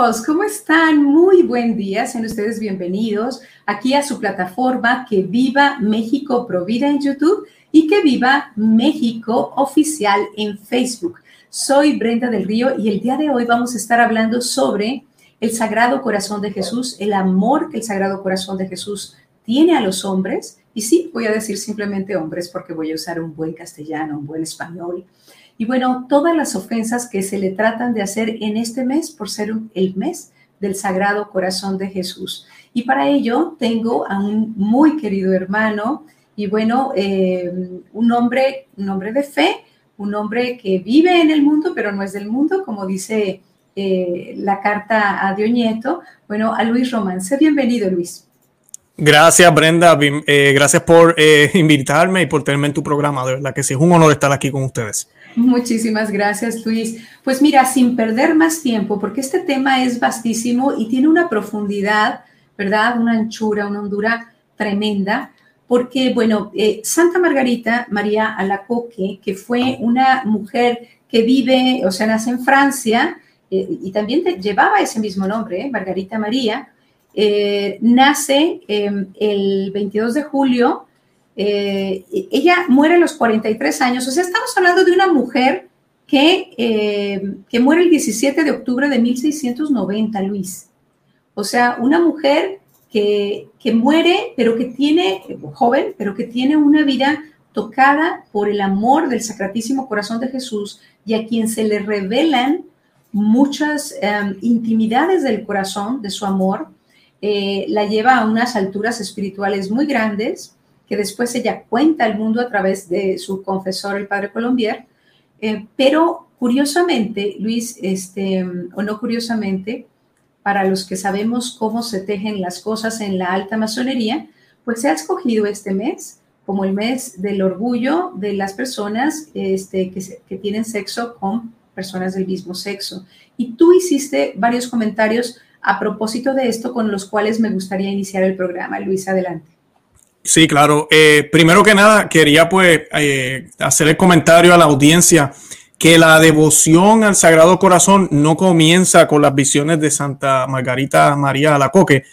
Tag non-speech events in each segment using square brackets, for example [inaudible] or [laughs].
amigos, ¿cómo están? Muy buen día, sean ustedes bienvenidos aquí a su plataforma Que Viva México Provida en YouTube y Que Viva México Oficial en Facebook. Soy Brenda del Río y el día de hoy vamos a estar hablando sobre el Sagrado Corazón de Jesús, el amor que el Sagrado Corazón de Jesús tiene a los hombres. Y sí, voy a decir simplemente hombres porque voy a usar un buen castellano, un buen español y bueno, todas las ofensas que se le tratan de hacer en este mes por ser el mes del Sagrado Corazón de Jesús. Y para ello tengo a un muy querido hermano y bueno, eh, un hombre, un hombre de fe, un hombre que vive en el mundo, pero no es del mundo, como dice eh, la carta a Dionieto. Bueno, a Luis Román. Sé bienvenido, Luis. Gracias, Brenda. Eh, gracias por [laughs] invitarme y por tenerme en tu programa. De verdad que sí, es un honor estar aquí con ustedes. Muchísimas gracias, Luis. Pues mira, sin perder más tiempo, porque este tema es vastísimo y tiene una profundidad, ¿verdad? Una anchura, una hondura tremenda, porque, bueno, eh, Santa Margarita María Alacoque, que fue una mujer que vive, o sea, nace en Francia, eh, y también llevaba ese mismo nombre, ¿eh? Margarita María, nace em, el 22 de julio eh, ella muere a los 43 años, o sea, estamos hablando de una mujer que, eh, que muere el 17 de octubre de 1690, Luis. O sea, una mujer que, que muere, pero que tiene, joven, pero que tiene una vida tocada por el amor del Sacratísimo Corazón de Jesús y a quien se le revelan muchas em, intimidades del corazón, de su amor, eh, la lleva a unas alturas espirituales muy grandes que después ella cuenta al mundo a través de su confesor, el padre Colombier. Eh, pero curiosamente, Luis, este, o no curiosamente, para los que sabemos cómo se tejen las cosas en la alta masonería, pues se ha escogido este mes como el mes del orgullo de las personas este, que, que tienen sexo con personas del mismo sexo. Y tú hiciste varios comentarios a propósito de esto con los cuales me gustaría iniciar el programa. Luis, adelante. Sí, claro. Eh, primero que nada, quería pues eh, hacer el comentario a la audiencia que la devoción al Sagrado Corazón no comienza con las visiones de Santa Margarita María Alacoque.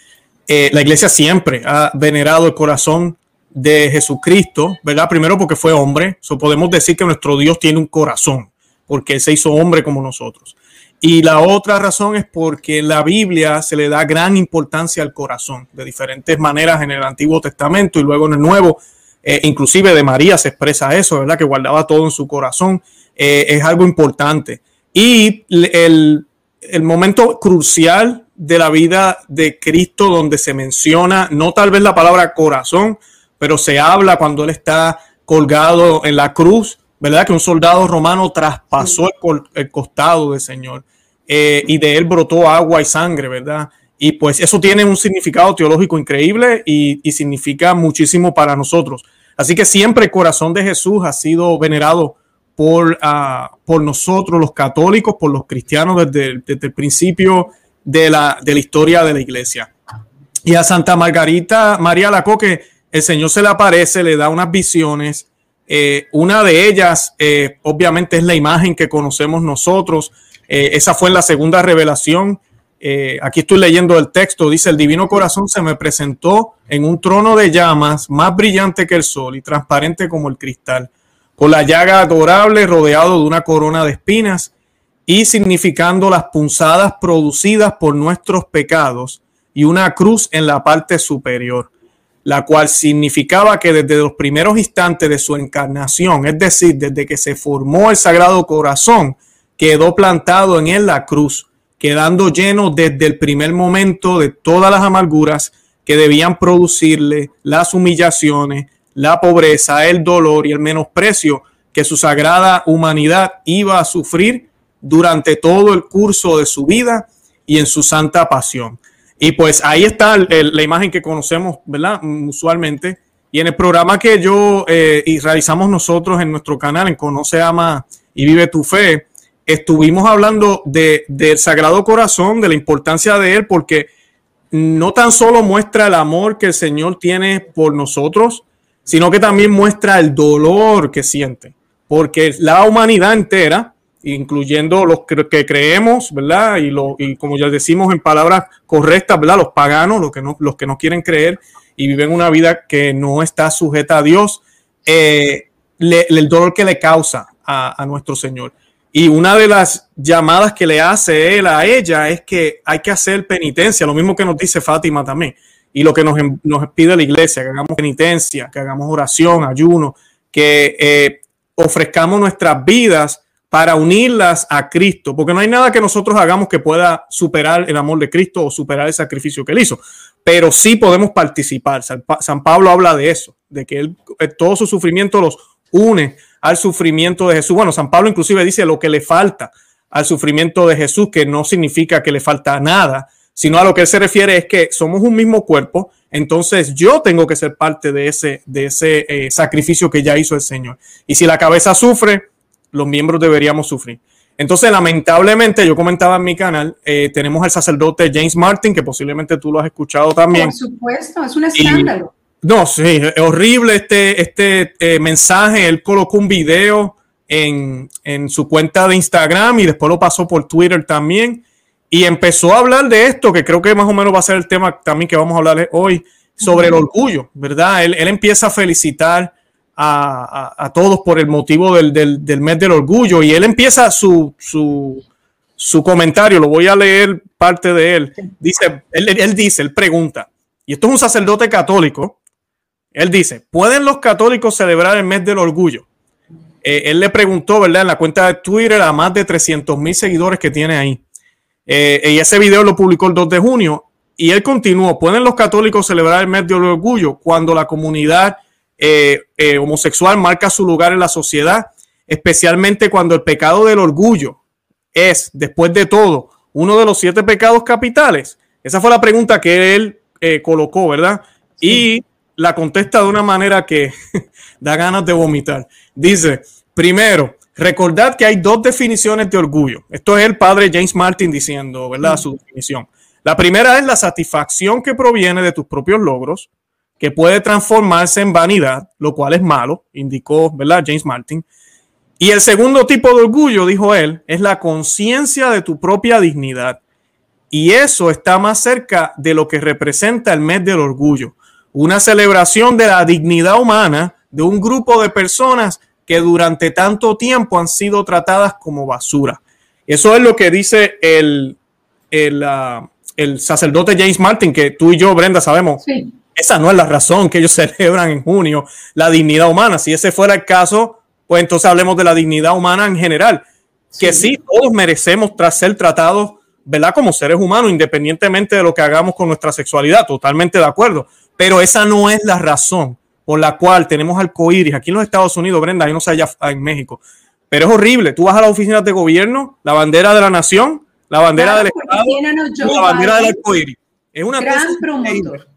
Eh, la iglesia siempre ha venerado el corazón de Jesucristo, ¿verdad? Primero porque fue hombre, so podemos decir que nuestro Dios tiene un corazón, porque Él se hizo hombre como nosotros. Y la otra razón es porque en la Biblia se le da gran importancia al corazón, de diferentes maneras en el Antiguo Testamento y luego en el Nuevo, eh, inclusive de María se expresa eso, ¿verdad? Que guardaba todo en su corazón, eh, es algo importante. Y el, el momento crucial de la vida de Cristo donde se menciona, no tal vez la palabra corazón, pero se habla cuando Él está colgado en la cruz, ¿verdad? Que un soldado romano traspasó el, costado del Señor eh, y de él brotó agua y sangre, ¿verdad? Y pues eso tiene un significado teológico increíble y, significa muchísimo para nosotros. Así que siempre el corazón de Jesús ha sido venerado por, ah, por nosotros los católicos, por los cristianos desde, el principio de la, de la historia de la iglesia. Y a Santa Margarita María Lacoque, el Señor se le aparece, le da unas visiones eh, una de ellas, eh, obviamente, es la imagen que conocemos nosotros. Eh, esa fue la segunda revelación. aquí estoy leyendo el texto. Dice, el divino corazón se me presentó en un trono de llamas más brillante que el sol y transparente como el cristal, con la llaga adorable rodeado de una corona de espinas y significando las punzadas producidas por nuestros pecados y una cruz en la parte superior la cual significaba que desde los primeros instantes de su encarnación, es decir, desde que se formó el Sagrado Corazón, quedó plantado en él la cruz, quedando lleno desde el primer momento de todas las amarguras que debían producirle las humillaciones, la pobreza, el dolor y el menosprecio que su sagrada humanidad iba a sufrir durante todo el curso de su vida y en su santa pasión. Y pues ahí está la imagen que conocemos, ¿verdad? Usualmente. Y en el programa que yo eh, y realizamos nosotros en nuestro canal, en Conoce, Ama y Vive tu Fe, estuvimos hablando de, del Sagrado Corazón, de la importancia de él, porque no tan solo muestra el amor que el Señor tiene por nosotros, sino que también muestra el dolor que siente, porque la humanidad entera incluyendo los que, creemos, ¿verdad? Y, lo, y como ya decimos en palabras correctas, ¿verdad? Los paganos, los que no, los que no quieren creer y viven una vida que no está sujeta a Dios, eh, el dolor que le causa a, nuestro Señor. Y una de las llamadas que le hace él a ella es que hay que hacer penitencia, lo mismo que nos dice Fátima también, y lo que nos, nos pide la iglesia, que hagamos penitencia, que hagamos oración, ayuno, que eh, ofrezcamos nuestras vidas para unirlas a Cristo, porque no hay nada que nosotros hagamos que pueda superar el amor de Cristo o superar el sacrificio que él hizo, pero sí podemos participar. San Pablo habla de eso, de que él, eh, todo su sufrimiento los une al sufrimiento de Jesús. Bueno, San Pablo inclusive dice lo que le falta al sufrimiento de Jesús, que no significa que le falta nada, sino a lo que él se refiere es que somos un mismo cuerpo, entonces yo tengo que ser parte de ese, de ese eh, sacrificio que ya hizo el Señor. Y si la cabeza sufre, los miembros deberíamos sufrir. Entonces, lamentablemente, yo comentaba en mi canal, eh, tenemos al sacerdote James Martin, que posiblemente tú lo has escuchado también. Por supuesto, es un escándalo. no, sí, es horrible este, este eh, mensaje. Él colocó un video en, en, su cuenta de Instagram y después lo pasó por Twitter también. Y empezó a hablar de esto, que creo que más o menos va a ser el tema también que vamos a hablar hoy, sobre el orgullo, ¿verdad? Él, él empieza a felicitar a, todos por el motivo del, mes del orgullo. Y él empieza su, su, comentario, lo voy a leer parte de él. Dice, él, dice, él pregunta, y esto es un sacerdote católico, él dice, ¿pueden los católicos celebrar el mes del orgullo? Eh, él le preguntó, ¿verdad? En la cuenta de Twitter a más de 300 mil seguidores que tiene ahí. Eh, y ese video lo publicó el 2 de junio. Y él continuó, ¿pueden los católicos celebrar el mes del orgullo cuando la comunidad eh, eh, homosexual marca su lugar en la sociedad, especialmente cuando el pecado del orgullo es, después de todo, uno de los siete pecados capitales? Esa fue la pregunta que él eh, colocó, ¿verdad? Y la contesta de una manera que [laughs] da ganas de vomitar. Dice, primero, recordad que hay dos definiciones de orgullo. Esto es el padre James Martin diciendo, ¿verdad? Su definición. La primera es la satisfacción que proviene de tus propios logros que puede transformarse en vanidad, lo cual es malo, indicó ¿verdad? James Martin. Y el segundo tipo de orgullo, dijo él, es la conciencia de tu propia dignidad. Y eso está más cerca de lo que representa el mes del orgullo, una celebración de la dignidad humana de un grupo de personas que durante tanto tiempo han sido tratadas como basura. Eso es lo que dice el, el, ah, el sacerdote James Martin, que tú y yo, Brenda, sabemos. Sí esa no es la razón que ellos [laughs] celebran en junio, la dignidad humana. Si ese fuera el caso, pues entonces hablemos de la dignidad humana en general. Que sí, todos merecemos tras ser tratados, ¿verdad? Como seres humanos, independientemente de lo que hagamos con nuestra sexualidad, totalmente de acuerdo. Pero esa no es la razón por la cual tenemos arcoíris aquí en los Estados Unidos, Brenda, y no sé allá en México. Pero es horrible. Tú vas a las oficinas de gobierno, la bandera de la nación, la bandera del Estado, la bandera del arcoíris. Es una gran promotor.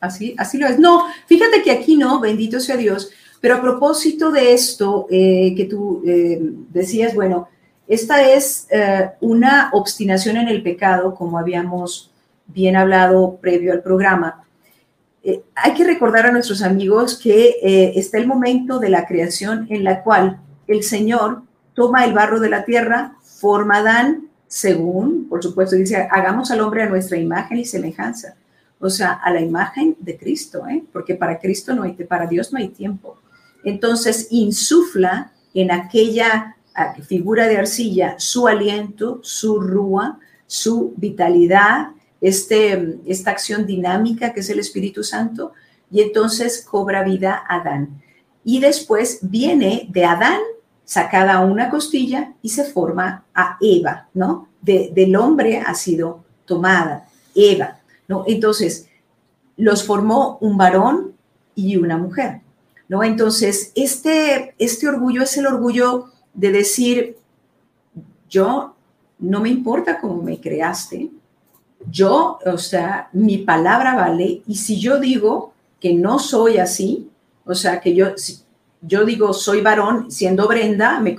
Así, así lo es. No, fíjate que aquí no, bendito sea Dios, pero a propósito de esto eh, que tú eh, decías, bueno, esta es eh, una obstinación en el pecado, como habíamos bien hablado previo al programa. hay que recordar a nuestros amigos que está el momento de la creación en la cual el Señor toma el barro de la tierra, forma Adán, según, por supuesto, dice, hagamos al hombre a nuestra imagen y semejanza. O sea, a la imagen de Cristo, ¿eh? porque para Cristo no hay, para Dios no hay tiempo. Entonces, insufla en aquella figura de arcilla su aliento, su rúa, su vitalidad, este, esta acción dinámica que es el Espíritu Santo, y entonces cobra vida Adán. Y después viene de Adán sacada una costilla y se forma a Eva, ¿no? del hombre ha sido tomada Eva, ¿no? Entonces, los formó un varón y una mujer, ¿no? Entonces, este, este orgullo es el orgullo de decir, yo no me importa cómo me creaste, yo, o sea, mi palabra vale, y si yo digo que no soy así, o sea, que yo, yo digo soy varón, siendo Brenda, me,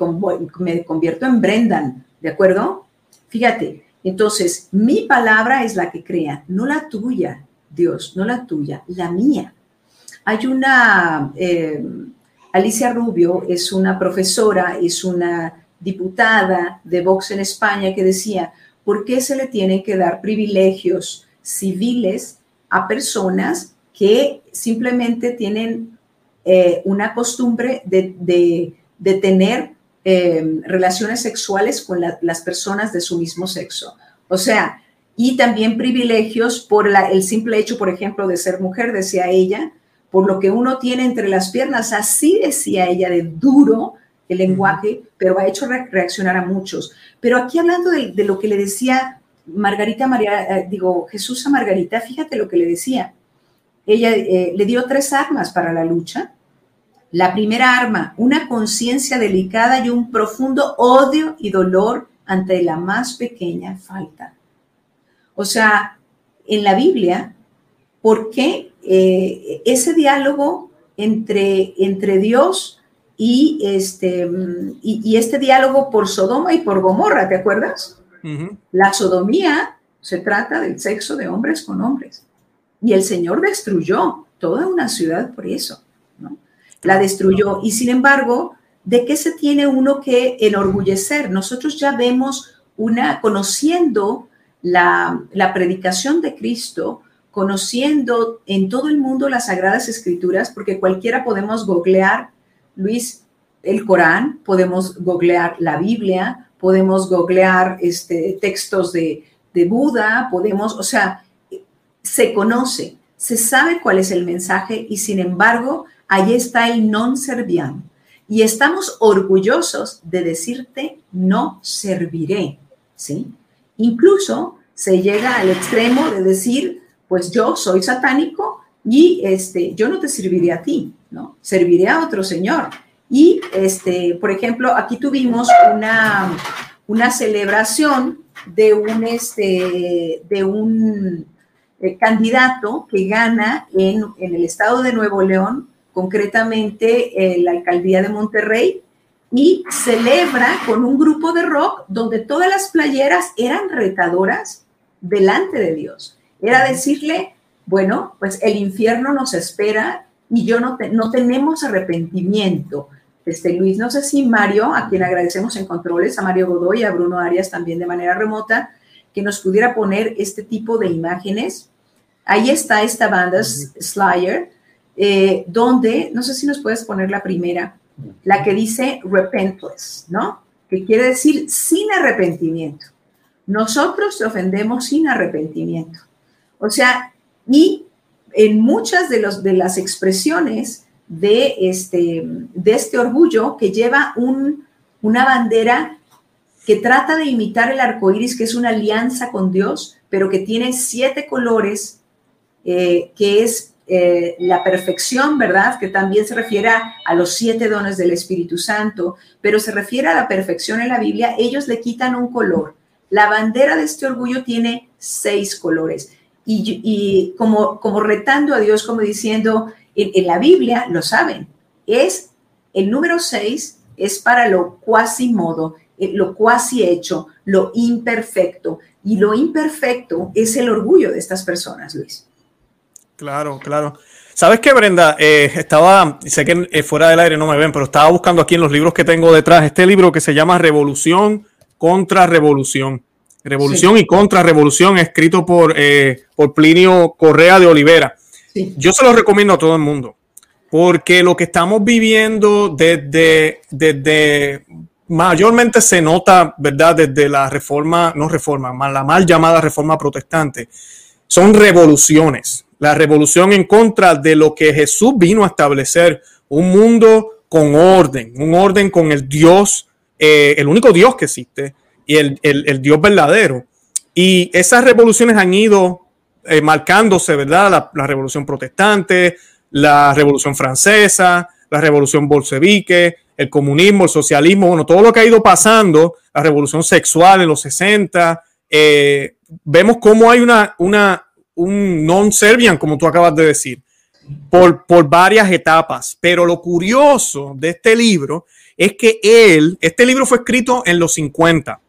me convierto en Brendan, ¿de acuerdo? Fíjate, entonces mi palabra es la que crea, no la tuya, Dios, no la tuya, la mía. Hay una, eh, Alicia Rubio es una profesora, es una diputada de Vox en España que decía, ¿por qué se le tienen que dar privilegios civiles a personas que simplemente tienen eh, una costumbre de, tener eh, relaciones sexuales con las personas de su mismo sexo? O sea, y también privilegios por el simple hecho, por ejemplo, de ser mujer, decía ella, por lo que uno tiene entre las piernas, así decía ella de duro el lenguaje, pero ha hecho reaccionar a muchos. Pero aquí hablando de, lo que le decía Margarita María, eh, digo, Jesús a Margarita, fíjate lo que le decía. Ella eh, le dio tres armas para la lucha. La primera arma, una conciencia delicada y un profundo odio y dolor ante la más pequeña falta. O sea, en la Biblia, ¿por qué eh, ese diálogo entre, entre Dios y este, y, este diálogo por Sodoma y por Gomorra, ¿te acuerdas? La sodomía se trata del sexo de hombres con hombres. Y el Señor destruyó toda una ciudad por eso. ¿no? La destruyó. Y sin embargo, ¿de qué se tiene uno que enorgullecer? Nosotros ya vemos una, conociendo la, predicación de Cristo, conociendo en todo el mundo las sagradas escrituras, porque cualquiera podemos googlear, Luis, el Corán, podemos googlear la Biblia, podemos googlear este, textos de, de Buda, podemos, o sea, se conoce, se sabe cuál es el mensaje y sin embargo, ahí está el non serviam. Y estamos orgullosos de decirte no serviré, ¿sí? Incluso se llega al extremo de decir, pues yo soy satánico y este, yo no te serviré a ti, ¿no? Serviré a otro señor. Y, este, por ejemplo, aquí tuvimos una, una celebración de un, este, de un eh, candidato que gana en, en, el estado de Nuevo León, concretamente la alcaldía de Monterrey, y celebra con un grupo de rock donde todas las playeras eran retadoras delante de Dios. Era decirle, bueno, pues el infierno nos espera y yo no, no tenemos arrepentimiento. Este, Luis, no sé si Mario, a quien agradecemos en controles, a Mario Godoy a Bruno Arias también de manera remota, que nos pudiera poner este tipo de imágenes. Ahí está esta banda, Slayer, eh, donde, no sé si nos puedes poner la primera, la que dice repentless, ¿no? Que quiere decir sin arrepentimiento. Nosotros te ofendemos sin arrepentimiento. O sea, y en muchas de, los, de las expresiones de este, de este orgullo que lleva un, una bandera que trata de imitar el arco iris, que es una alianza con Dios, pero que tiene siete colores, eh, que es eh, la perfección, ¿verdad? Que también se refiere a, los siete dones del Espíritu Santo, pero se refiere a la perfección en la Biblia, ellos le quitan un color. La bandera de este orgullo tiene seis colores. Y, como, retando a Dios, como diciendo, en, la Biblia lo saben, es el número seis, es para lo cuasi modo, eh, lo cuasi hecho, lo imperfecto. Y lo imperfecto es el orgullo de estas personas, Luis. Claro, claro. ¿Sabes qué, Brenda? Eh, estaba, sé que eh, fuera del aire no me ven, pero estaba buscando aquí en los libros que tengo detrás este libro que se llama Revolución contra Revolución. Revolución y contra Revolución, escrito por, eh, por Plinio Correa de Olivera. Yo se lo recomiendo a todo el mundo, porque lo que estamos viviendo desde, desde mayormente se nota, ¿verdad? Desde la reforma, no reforma, la mal llamada reforma protestante, son revoluciones la revolución en contra de lo que Jesús vino a establecer, un mundo con orden, un orden con el Dios, eh, el único Dios que existe y el, Dios verdadero. Y esas revoluciones han ido eh, marcándose, ¿verdad? La, revolución protestante, la revolución francesa, la revolución bolchevique, el comunismo, el socialismo, bueno, todo lo que ha ido pasando, la revolución sexual en los 60, eh, vemos cómo hay una, una, un non-Serbian, como tú acabas de decir, por, por varias etapas. Pero lo curioso de este libro es que él, este libro fue escrito en los 50.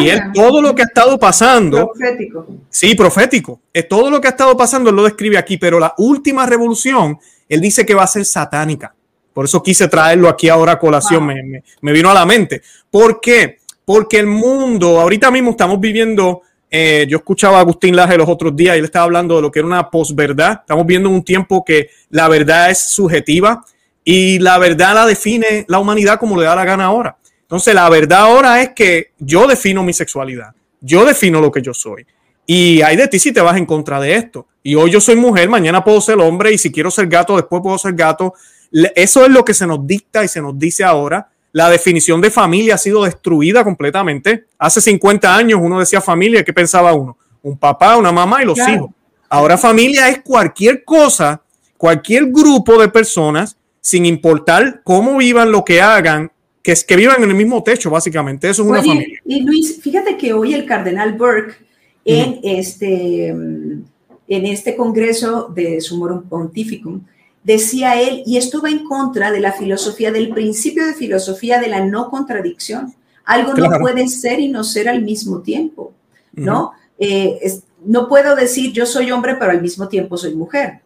Y él, todo lo que ha estado pasando. Profético. Sí, profético. Es todo lo que ha estado pasando, él lo describe aquí, pero la última revolución, él dice que va a ser satánica. Por eso quise traerlo aquí ahora a colación, me, me, vino a la mente. ¿Por qué? Porque el mundo, ahorita mismo estamos viviendo, eh, yo escuchaba a Agustín Laje los otros días y él estaba hablando de lo que era una posverdad. Estamos viendo un tiempo que la verdad es subjetiva y la verdad la define la humanidad como le da la gana ahora. Entonces, la verdad ahora es que yo defino mi sexualidad, yo defino lo que yo soy. Y hay de ti si te vas en contra de esto. Y hoy yo soy mujer, mañana puedo ser hombre y si quiero ser gato, después puedo ser gato. Eso es lo que se nos dicta y se nos dice ahora. La definición de familia ha sido destruida completamente. Hace 50 años uno decía familia, ¿qué pensaba uno? Un papá, una mamá y los hijos. Ahora familia es cualquier cosa, cualquier grupo de personas, sin importar cómo vivan, lo que hagan, que, es, que vivan en el mismo techo, básicamente. Eso es una familia. Y Luis, fíjate que hoy el cardenal Burke en, este, en este congreso de Sumorum Pontificum, decía él, y esto va en contra de la filosofía, del principio de filosofía de la no contradicción. Algo no puede ser y no ser al mismo tiempo, ¿no? Eh, no puedo decir yo soy hombre, pero al mismo tiempo soy mujer.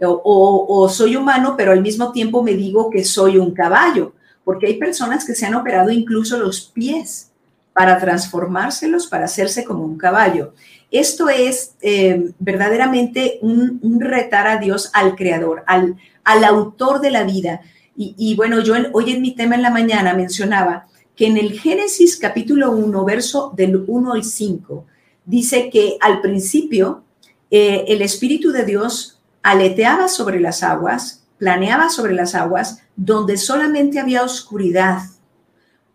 O, o, soy humano, pero al mismo tiempo me digo que soy un caballo, porque hay personas que se han operado incluso los pies para transformárselos, para hacerse como un caballo. Esto es eh, verdaderamente un, retar a Dios, al creador, al, autor de la vida. Y, bueno, yo hoy en mi tema en la mañana mencionaba que en el Génesis capítulo 1, verso del 1 al 5, dice que al principio eh, el Espíritu de Dios aleteaba sobre las aguas, planeaba sobre las aguas, donde solamente había oscuridad,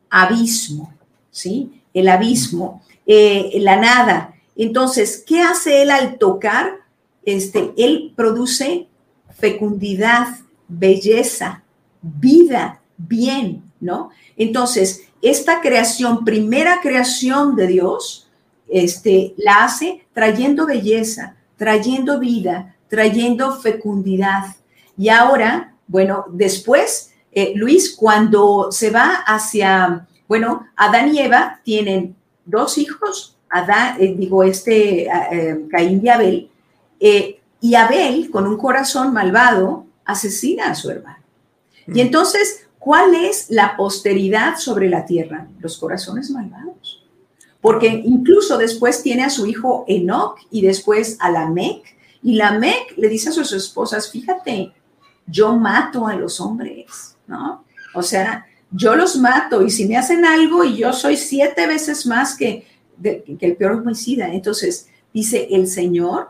abismo. ¿sí? El abismo, eh, la nada. Entonces, ¿qué hace él al tocar? Este, él produce fecundidad, belleza, vida, bien, ¿no? Entonces, esta creación, primera creación de Dios, este, la hace trayendo belleza, trayendo vida, trayendo fecundidad. Y ahora, bueno, después, eh, Luis, cuando se va hacia bueno, Adán y Eva tienen dos hijos, Eh, digo, este eh, Caín y Abel, eh, y Abel, con un corazón malvado, asesina a su hermano. Y entonces, ¿cuál es la posteridad sobre la tierra? Los corazones malvados. Porque incluso después tiene a su hijo Enoch y después a Lamec. Y Lamec le dice a sus esposas, fíjate, yo mato a los hombres, ¿no? O sea, yo los mato y si me hacen algo y yo soy siete veces más que, que el peor homicida. Entonces, dice, el Señor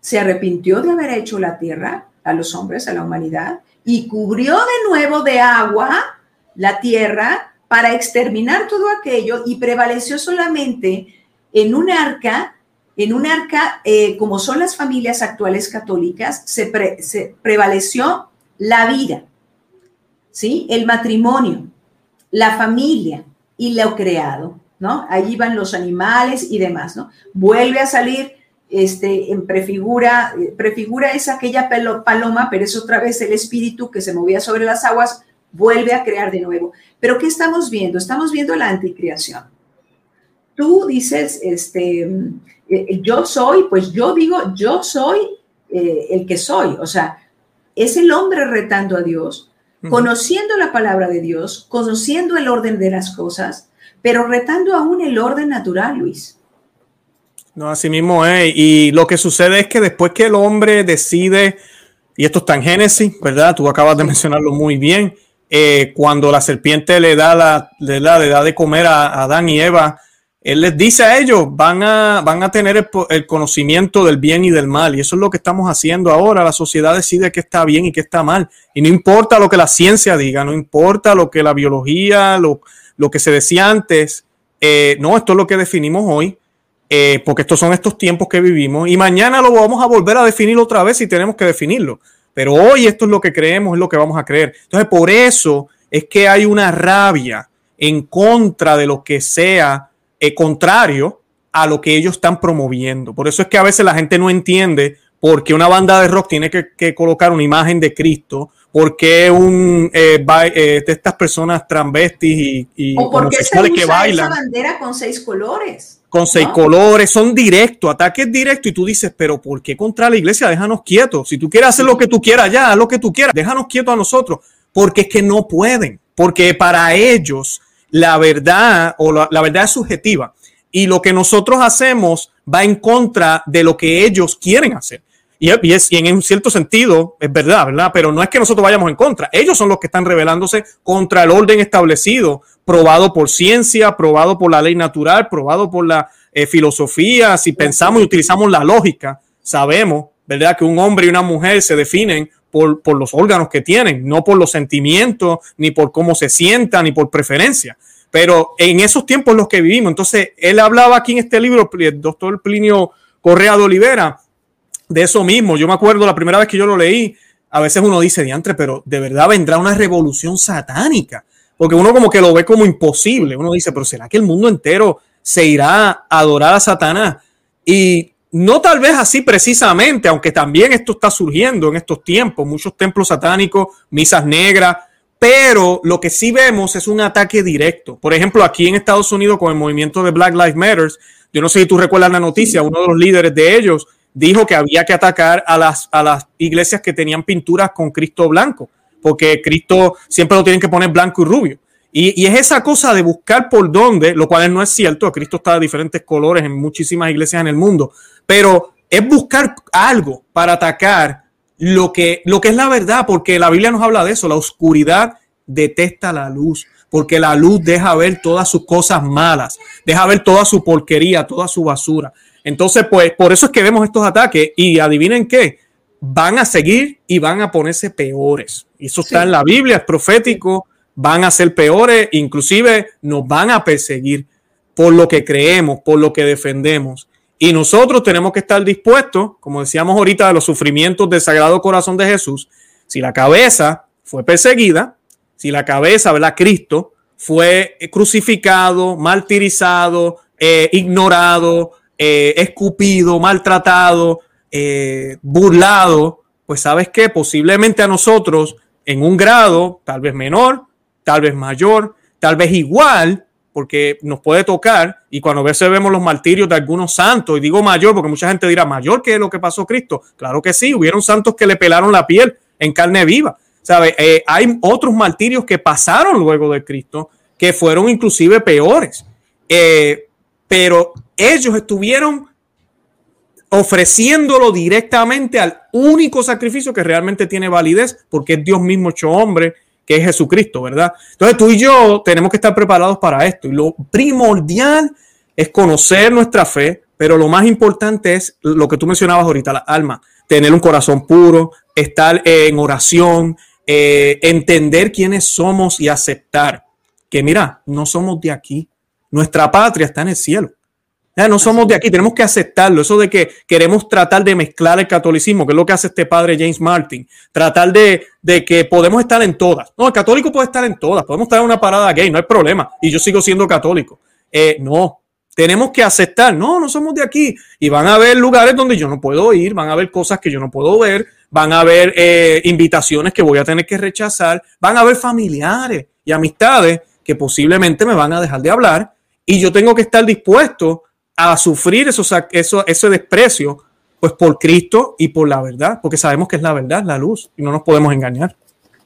se arrepintió de haber hecho la tierra a los hombres, a la humanidad, y cubrió de nuevo de agua la tierra para exterminar todo aquello y prevaleció solamente en un arca, en un arca, eh, como son las familias actuales católicas, se, se prevaleció la vida. ¿sí? El matrimonio, la familia y lo creado, ¿no? Allí van los animales y demás, ¿no? Vuelve a salir este, en prefigura, prefigura es aquella paloma, pero es otra vez el espíritu que se movía sobre las aguas, vuelve a crear de nuevo. Pero ¿qué estamos viendo? Estamos viendo la anticreación. Tú dices, este, eh, yo soy, pues yo digo, yo soy eh, el que soy, o sea, es el hombre retando a Dios, conociendo la palabra de Dios, conociendo el orden de las cosas, pero retando aún el orden natural, Luis. No, así mismo es. Y lo que sucede es que después que el hombre decide, y esto está en Génesis, ¿verdad? Tú acabas de mencionarlo muy bien. Eh, cuando la serpiente le da, la, le da, de comer a Adán y Eva, él les dice a ellos, van a, van a tener el, conocimiento del bien y del mal. Y eso es lo que estamos haciendo ahora. La sociedad decide qué está bien y qué está mal. Y no importa lo que la ciencia diga, no importa lo que la biología, lo, lo que se decía antes. Eh, no, esto es lo que definimos hoy, eh, porque estos son estos tiempos que vivimos. Y mañana lo vamos a volver a definir otra vez si tenemos que definirlo. Pero hoy esto es lo que creemos, es lo que vamos a creer. Entonces, por eso es que hay una rabia en contra de lo que sea eh, contrario a lo que ellos están promoviendo. Por eso es que a veces la gente no entiende por qué una banda de rock tiene que, colocar una imagen de Cristo, por qué un, eh, eh, de estas personas transvestis y, o que bailan. Esa bandera con seis colores. Con seis colores, son directos, ataques directos, y tú dices, pero ¿por qué contra la iglesia? Déjanos quietos. Si tú quieres hacer lo que tú quieras, ya, haz lo que tú quieras, déjanos quietos a nosotros. porque es que no pueden, porque para ellos la verdad o la, verdad es subjetiva y lo que nosotros hacemos va en contra de lo que ellos quieren hacer. Y, es, en un cierto sentido es verdad, ¿verdad? Pero no es que nosotros vayamos en contra. Ellos son los que están rebelándose contra el orden establecido, probado por ciencia, probado por la ley natural, probado por la eh, filosofía. Si pensamos y utilizamos la lógica, sabemos, ¿verdad? Que un hombre y una mujer se definen por, por los órganos que tienen, no por los sentimientos, ni por cómo se sientan, ni por preferencia. Pero en esos tiempos los que vivimos, entonces él hablaba aquí en este libro, el doctor Plinio Correa de Olivera, de eso mismo. Yo me acuerdo la primera vez que yo lo leí, a veces uno dice, diantre, pero de verdad vendrá una revolución satánica, porque uno como que lo ve como imposible. Uno dice, pero ¿será que el mundo entero se irá a adorar a Satanás? Y no tal vez así precisamente, aunque también esto está surgiendo en estos tiempos, muchos templos satánicos, misas negras, pero lo que sí vemos es un ataque directo. Por ejemplo, aquí en Estados Unidos con el movimiento de Black Lives Matter, yo no sé si tú recuerdas la noticia, uno de los líderes de ellos dijo que había que atacar a las, a las iglesias que tenían pinturas con Cristo blanco, porque Cristo siempre lo tienen que poner blanco y rubio. Y, es esa cosa de buscar por dónde, lo cual no es cierto, Cristo está de diferentes colores en muchísimas iglesias en el mundo, pero es buscar algo para atacar lo que, lo que es la verdad, porque la Biblia nos habla de eso, la oscuridad detesta la luz, porque la luz deja ver todas sus cosas malas, deja ver toda su porquería, toda su basura. Entonces, pues por eso es que vemos estos ataques y adivinen qué, van a seguir y van a ponerse peores. Eso está en la Biblia, es profético, van a ser peores, inclusive nos van a perseguir por lo que creemos, por lo que defendemos. Y nosotros tenemos que estar dispuestos, como decíamos ahorita, a los sufrimientos del Sagrado Corazón de Jesús. Si la cabeza fue perseguida, si la cabeza, ¿verdad? Cristo fue crucificado, martirizado, eh, ignorado, eh, escupido, maltratado, eh, burlado, pues sabes que posiblemente a nosotros en un grado tal vez menor, tal vez mayor, tal vez igual, porque nos puede tocar y cuando a veces vemos los martirios de algunos santos, y digo mayor porque mucha gente dirá mayor que lo que pasó Cristo, claro que sí, hubieron santos que le pelaron la piel en carne viva, ¿sabe? Eh, hay otros martirios que pasaron luego de Cristo que fueron inclusive peores, pero ellos estuvieron ofreciéndolo directamente al único sacrificio que realmente tiene validez, porque es Dios mismo hecho hombre, que es Jesucristo, ¿verdad? Entonces tú y yo tenemos que estar preparados para esto. Y lo primordial es conocer nuestra fe, pero lo más importante es lo que tú mencionabas ahorita, la alma, tener un corazón puro, estar en oración, eh, entender quiénes somos y aceptar que, mira, no somos de aquí, nuestra patria está en el cielo no somos de aquí, tenemos que aceptarlo. Eso de que queremos tratar de mezclar el catolicismo, que es lo que hace este padre James Martin. Tratar de, que podemos estar en todas. No, el católico puede estar en todas. Podemos estar en una parada gay, no hay problema. Y yo sigo siendo católico. Eh, no, tenemos que aceptar. No, no somos de aquí. Y van a haber lugares donde yo no puedo ir, van a haber cosas que yo no puedo ver, van a haber eh, invitaciones que voy a tener que rechazar, van a haber familiares y amistades que posiblemente me van a dejar de hablar. Y yo tengo que estar dispuesto a sufrir eso, eso, ese desprecio, pues por Cristo y por la verdad, porque sabemos que es la verdad, la luz, y no nos podemos engañar.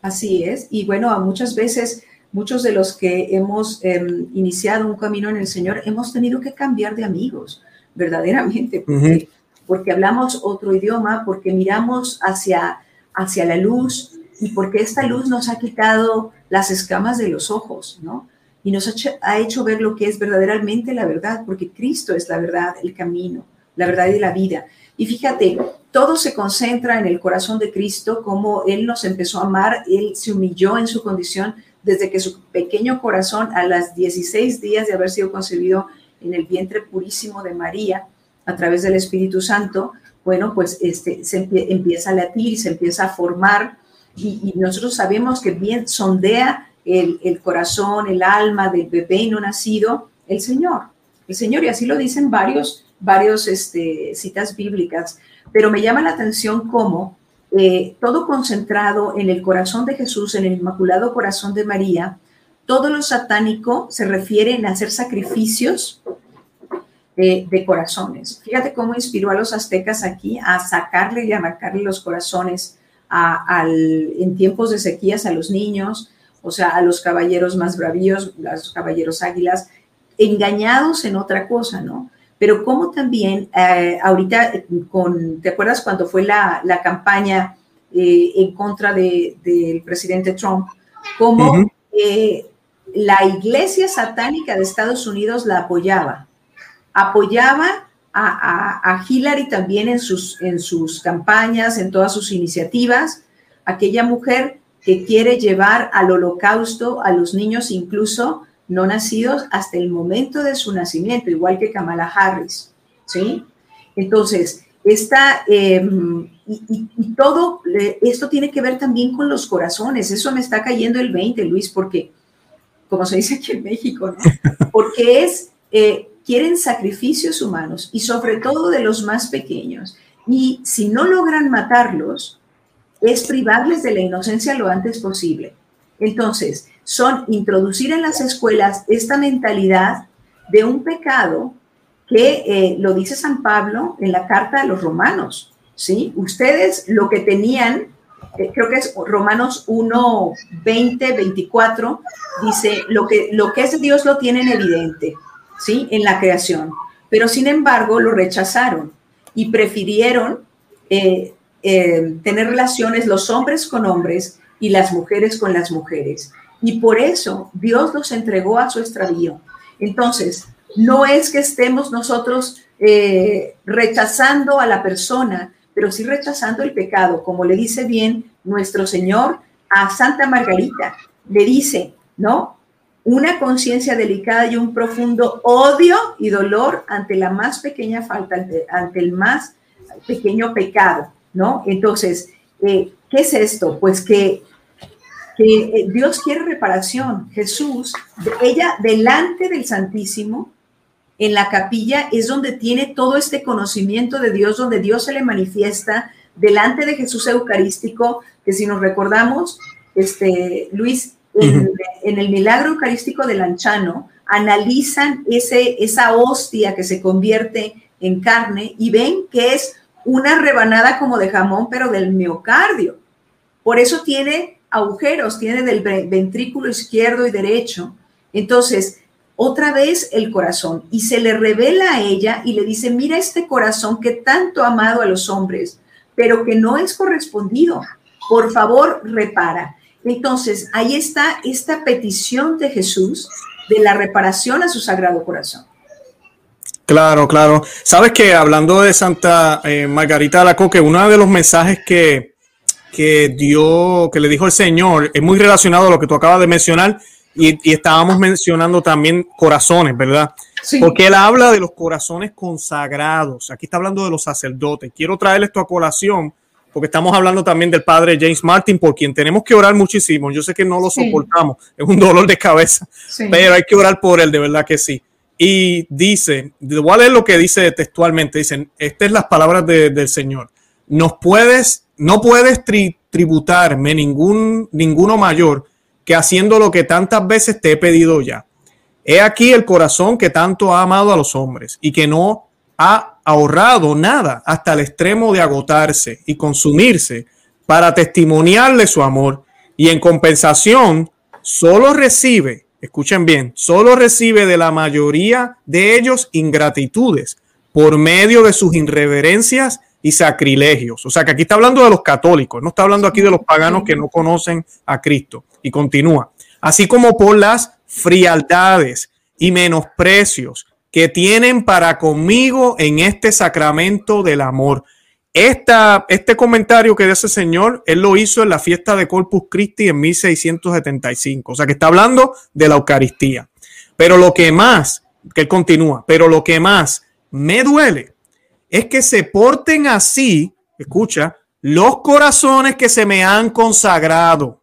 Así es, y bueno, muchas veces, muchos de los que hemos em, iniciado un camino en el Señor, hemos tenido que cambiar de amigos, verdaderamente, porque, porque hablamos otro idioma, porque miramos hacia, hacia la luz y porque esta luz nos ha quitado las escamas de los ojos, ¿no? Y nos ha hecho, ver lo que es verdaderamente la verdad, porque Cristo es la verdad, el camino, la verdad y la vida. Y fíjate, todo se concentra en el corazón de Cristo, como Él nos empezó a amar, Él se humilló en su condición desde que su pequeño corazón, a las 16 días de haber sido concebido en el vientre purísimo de María, a través del Espíritu Santo, bueno, pues este, se empieza a latir, se empieza a formar, y, y nosotros sabemos que bien sondea el, corazón, el alma del bebé no nacido, el Señor. El Señor, y así lo dicen varios, varios este, citas bíblicas, pero me llama la atención cómo eh, todo concentrado en el corazón de Jesús, en el Inmaculado Corazón de María, todo lo satánico se refiere a hacer sacrificios de, de, corazones. Fíjate cómo inspiró a los aztecas aquí a sacarle y arrancarle los corazones en tiempos de sequías a los niños, o sea, a los caballeros más bravíos, los caballeros águilas, engañados en otra cosa, ¿no? Pero como también eh, ahorita, con, ¿te acuerdas cuando fue la, campaña eh, en contra del presidente Trump? Como eh, la iglesia satánica de Estados Unidos la apoyaba. Apoyaba a, Hillary también en sus, en sus campañas, en todas sus iniciativas. Aquella mujer que quiere llevar al holocausto a los niños incluso no nacidos hasta el momento de su nacimiento, igual que Kamala Harris, ¿sí? Entonces, esta, em, y, todo esto tiene que ver también con los corazones, eso me está cayendo el 20, Luis, porque, como se dice aquí en México, ¿no? [laughs] Porque es, eh, quieren sacrificios humanos y sobre todo de los más pequeños, y si no logran matarlos, es privarles de la inocencia lo antes posible. Entonces, son introducir en las escuelas esta mentalidad de un pecado que lo eh, dice San Pablo en la carta de los romanos, ¿sí? Ustedes lo que tenían, eh, creo que es Romanos 1, 20, 24, dice, lo que, lo que es Dios lo tienen evidente, ¿sí? En la creación, pero sin embargo lo rechazaron y prefirieron eh, tener relaciones los hombres con hombres y las mujeres con las mujeres. Y por eso Dios los entregó a su extravío. Entonces, no es que estemos nosotros eh, rechazando a la persona, pero sí rechazando el pecado, como le dice bien nuestro Señor a Santa Margarita. Le dice, ¿no? Una conciencia delicada y un profundo odio y dolor ante la más pequeña falta, ante, el más pequeño pecado, ¿no? Entonces, eh, ¿qué es esto? Pues que que eh, Dios quiere reparación. Jesús, ella delante del Santísimo, en la capilla, es donde tiene todo este conocimiento de Dios, donde Dios se le manifiesta delante de Jesús Eucarístico, que si nos recordamos, este, Luis, en, el milagro eucarístico del Anchano, analizan ese, esa hostia que se convierte en carne y ven que es una rebanada como de jamón, pero del miocardio. Por eso tiene agujeros tiene del ventrículo izquierdo y derecho. Entonces, otra vez el corazón y se le revela a ella y le dice, mira este corazón que tanto ha amado a los hombres, pero que no es correspondido. Por favor, repara. Entonces, ahí está esta petición de Jesús de la reparación a su sagrado corazón. Claro, claro. Sabes que hablando de Santa eh, Margarita de la Coque, uno de los mensajes que, que dio, que le dijo el Señor, es muy relacionado a lo que tú acabas de mencionar y, estábamos mencionando también corazones, ¿verdad? Porque él habla de los corazones consagrados. Aquí está hablando de los sacerdotes. Quiero traer esto a colación porque estamos hablando también del padre James Martin, por quien tenemos que orar muchísimo. Yo sé que no lo soportamos, es un dolor de cabeza, pero hay que orar por él, de verdad que sí. Y dice, igual es lo que dice textualmente, dicen, estas es las palabras del Señor. Nos puedes no puedes tributarme ningún, ninguno mayor que haciendo lo que tantas veces te he pedido ya. He aquí el corazón que tanto ha amado a los hombres y que no ha ahorrado nada hasta el extremo de agotarse y consumirse para testimoniarle su amor y en compensación solo recibe, escuchen bien, solo recibe de la mayoría de ellos ingratitudes por medio de sus irreverencias y sacrilegios. O sea que aquí está hablando de los católicos, no está hablando aquí de los paganos que no conocen a Cristo. Y continúa. Así como por las frialdades y menosprecios que tienen para conmigo en este sacramento del amor. Esta, este comentario que dice el Señor, él lo hizo en la fiesta de Corpus Christi en 1675. O sea que está hablando de la Eucaristía. Pero lo que más, que él continúa, pero lo que más me duele es que se porten así, escucha, los corazones que se me han consagrado.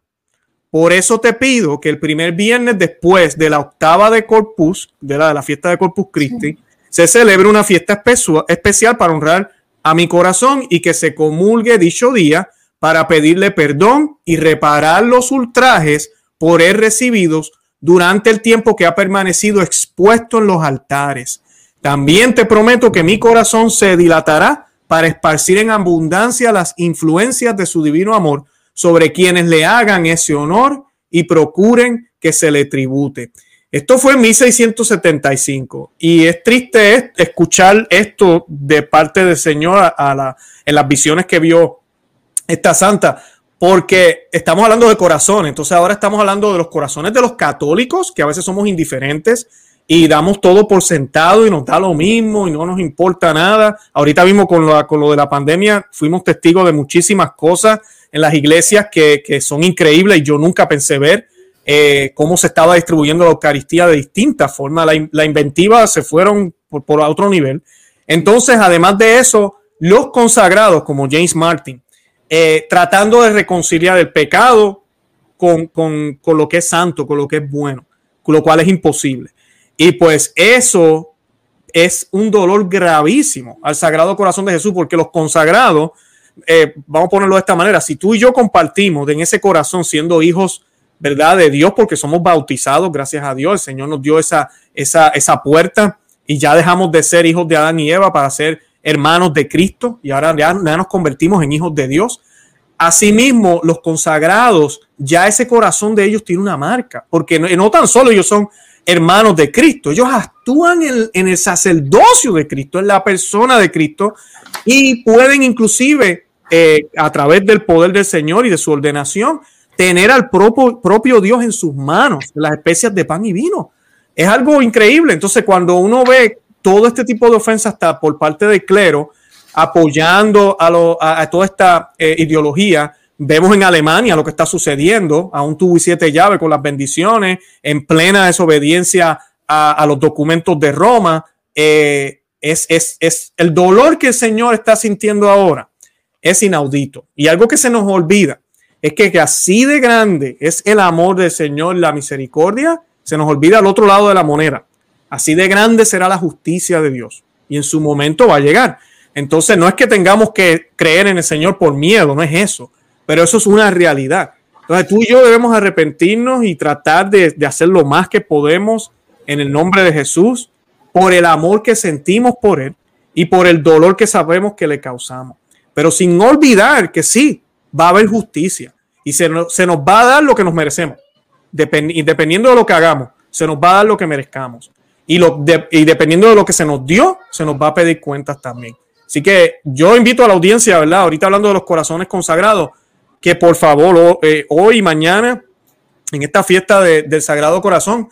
Por eso te pido que el primer viernes después de la octava de Corpus, de la, de la fiesta de Corpus Christi, se celebre una fiesta especial para honrar a mi corazón y que se comulgue dicho día para pedirle perdón y reparar los ultrajes por él recibidos durante el tiempo que ha permanecido expuesto en los altares también te prometo que mi corazón se dilatará para esparcir en abundancia las influencias de su divino amor sobre quienes le hagan ese honor y procuren que se le tribute. Esto fue en 1675 y es triste escuchar esto de parte del Señor la, en las visiones que vio esta santa, porque estamos hablando de corazones, entonces ahora estamos hablando de los corazones de los católicos, que a veces somos indiferentes y damos todo por sentado y nos da lo mismo y no nos importa nada. Ahorita mismo con lo, con lo de la pandemia fuimos testigos de muchísimas cosas en las iglesias que son increíbles y yo nunca pensé ver eh, cómo se estaba distribuyendo la Eucaristía de distintas formas. La, inventiva se fueron por, otro nivel. Entonces, además de eso, los consagrados como James Martin, eh, tratando de reconciliar el pecado con lo que es santo, con lo que es bueno, con lo cual es imposible. Y pues eso es un dolor gravísimo al Sagrado Corazón de Jesús, porque los consagrados eh, vamos a ponerlo de esta manera, si tú y yo compartimos en ese corazón siendo hijos, ¿verdad? De Dios, porque somos bautizados, gracias a Dios, el Señor nos dio esa, esa, esa puerta y ya dejamos de ser hijos de Adán y Eva para ser hermanos de Cristo y ahora ya, ya nos convertimos en hijos de Dios. Asimismo, los consagrados, ya ese corazón de ellos tiene una marca, porque no, no tan solo ellos son hermanos de Cristo. Ellos actúan en, el sacerdocio de Cristo, en la persona de Cristo, y pueden inclusive, eh, a través del poder del Señor y de su ordenación, tener al propio, Dios en sus manos, las especias de pan y vino. Es algo increíble. Entonces, cuando uno ve todo este tipo de ofensas está por parte del clero, apoyando a, toda esta eh, ideología, Vemos en Alemania lo que está sucediendo, aún tuvo siete llaves con las bendiciones, en plena desobediencia a, los documentos de Roma. Eh, es el dolor que el Señor está sintiendo ahora, es inaudito. Y algo que se nos olvida es que, que así de grande es el amor del Señor, la misericordia, se nos olvida al otro lado de la moneda. Así de grande será la justicia de Dios. Y en su momento va a llegar. Entonces no es que tengamos que creer en el Señor por miedo, no es eso pero eso es una realidad. Entonces tú y yo debemos arrepentirnos y tratar de, hacer lo más que podemos en el nombre de Jesús por el amor que sentimos por Él y por el dolor que sabemos que le causamos. Pero sin olvidar que sí, va a haber justicia y se nos, va a dar lo que nos merecemos. dependiendo de lo que hagamos, se nos va a dar lo que merezcamos. Y dependiendo de lo que se nos dio, se nos va a pedir cuentas también. Así que yo invito a la audiencia, ¿verdad? Ahorita hablando de los corazones consagrados, que por favor eh, hoy y mañana, en esta fiesta del Sagrado Corazón,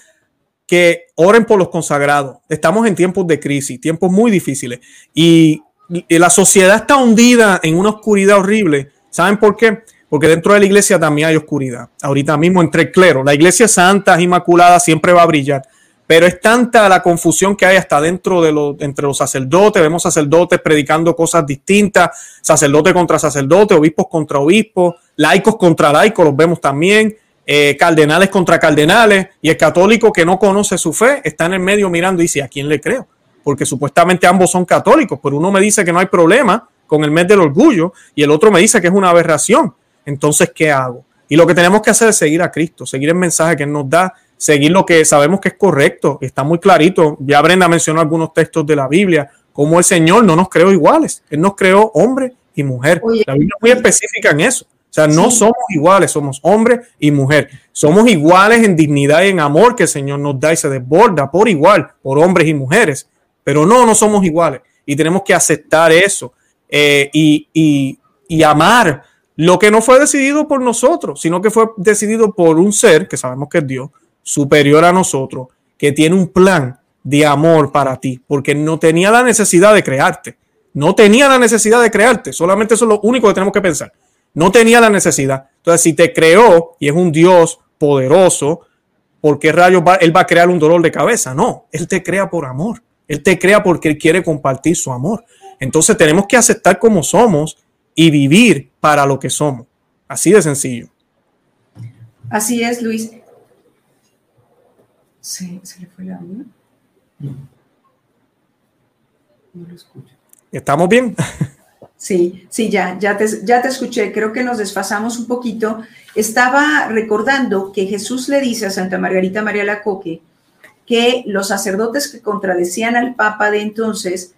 que oren por los consagrados. Estamos en tiempos de crisis, tiempos muy difíciles. Y, la sociedad está hundida en una oscuridad horrible. ¿Saben por qué? Porque dentro de la iglesia también hay oscuridad. Ahorita mismo entre el clero, la iglesia santa, inmaculada, siempre va a brillar pero es tanta la confusión que hay hasta dentro de los, entre los sacerdotes, vemos sacerdotes predicando cosas distintas, sacerdote contra sacerdote, obispos contra obispos, laicos contra laicos, los vemos también, eh, cardenales contra cardenales, y el católico que no conoce su fe está en el medio mirando y dice, ¿a quién le creo? Porque supuestamente ambos son católicos, pero uno me dice que no hay problema con el mes del orgullo y el otro me dice que es una aberración. Entonces, ¿qué hago? Y lo que tenemos que hacer es seguir a Cristo, seguir el mensaje que Él nos da, seguir lo que sabemos que es correcto. Está muy clarito. Ya Brenda mencionó algunos textos de la Biblia, como el Señor no nos creó iguales. Él nos creó hombre y mujer. la Biblia es muy específica en eso. O sea, no somos iguales, somos hombre y mujer. Somos iguales en dignidad y en amor que el Señor nos da y se desborda por igual, por hombres y mujeres. Pero no, no somos iguales. Y tenemos que aceptar eso eh, y, y, amar lo que no fue decidido por nosotros, sino que fue decidido por un ser, que sabemos que es Dios, superior a nosotros, que tiene un plan de amor para ti, porque no tenía la necesidad de crearte. No tenía la necesidad de crearte, solamente eso es lo único que tenemos que pensar. No tenía la necesidad. Entonces, si te creó y es un Dios poderoso, ¿por qué rayos va, Él va a crear un dolor de cabeza? No, Él te crea por amor. Él te crea porque Él quiere compartir su amor. Entonces tenemos que aceptar como somos y vivir para lo que somos. Así de sencillo. Así es, Luis. ¿Se, le fue la audio? No. No lo escucho. ¿Estamos bien? Sí, sí, ya, ya te, ya te escuché. Creo que nos desfasamos un poquito. Estaba recordando que Jesús le dice a Santa Margarita María Lacoque que los sacerdotes que contradecían al Papa de entonces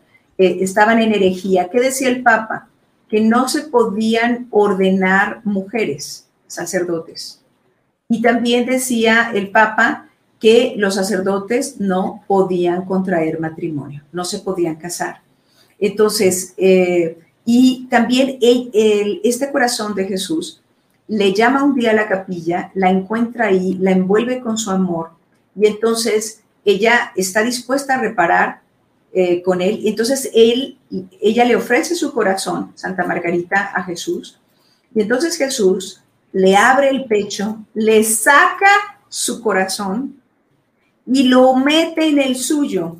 estaban en herejía. ¿Qué decía el Papa? Que no se podían ordenar mujeres, sacerdotes. Y también decía el Papa que los sacerdotes no podían contraer matrimonio, no se podían casar. Entonces, eh, y también este corazón de Jesús le llama un día a la capilla, la encuentra ahí, la envuelve con su amor y entonces ella está dispuesta a reparar eh, con él. Y entonces él, ella le ofrece su corazón, Santa Margarita, a Jesús. Y entonces Jesús le abre el pecho, le saca su corazón y lo mete en el suyo.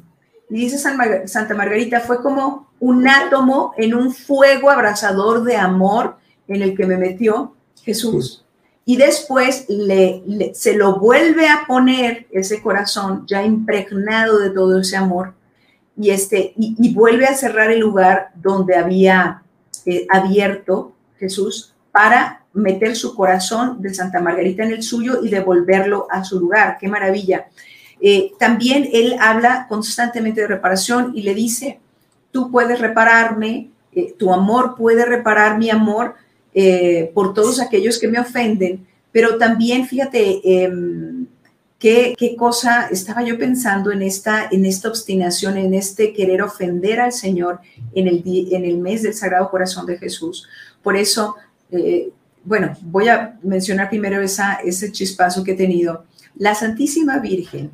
Y dice Santa Margarita, fue como un átomo en un fuego abrasador de amor en el que me metió Jesús. Y después le, se lo vuelve a poner ese corazón ya impregnado de todo ese amor y, este, y, vuelve a cerrar el lugar donde había eh, abierto Jesús para meter su corazón de Santa Margarita en el suyo y devolverlo a su lugar. ¡Qué maravilla! Eh, también él habla constantemente de reparación y le dice, tú puedes repararme, eh, tu amor puede reparar mi amor, por todos aquellos que me ofenden, pero también fíjate qué, cosa estaba yo pensando en esta, en esta obstinación, en este querer ofender al Señor en el, en el mes del Sagrado Corazón de Jesús. Por eso, eh, bueno, voy a mencionar primero esa, ese chispazo que he tenido. La Santísima Virgen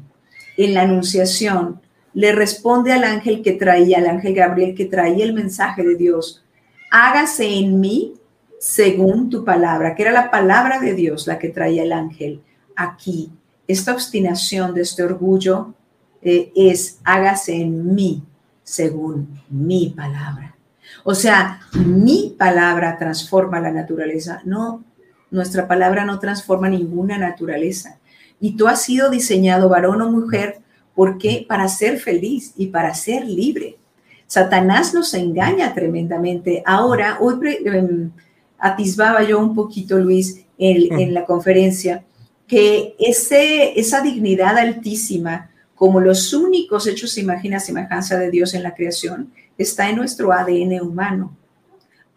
en la Anunciación le responde al ángel que traía, al ángel Gabriel que traía el mensaje de Dios, hágase en mí según tu palabra, que era la palabra de Dios la que traía el ángel aquí. Esta obstinación de este orgullo eh, es hágase en mí según mi palabra. O sea, mi palabra transforma la naturaleza. No, nuestra palabra no transforma ninguna naturaleza. Y tú has sido diseñado, varón o mujer, ¿por qué? Para ser feliz y para ser libre. Satanás nos engaña tremendamente. Ahora, hoy em, atisbaba yo un poquito, Luis, en, la conferencia, que ese, esa dignidad altísima, como los únicos hechos imagina semejanza de Dios en la creación, está en nuestro ADN humano.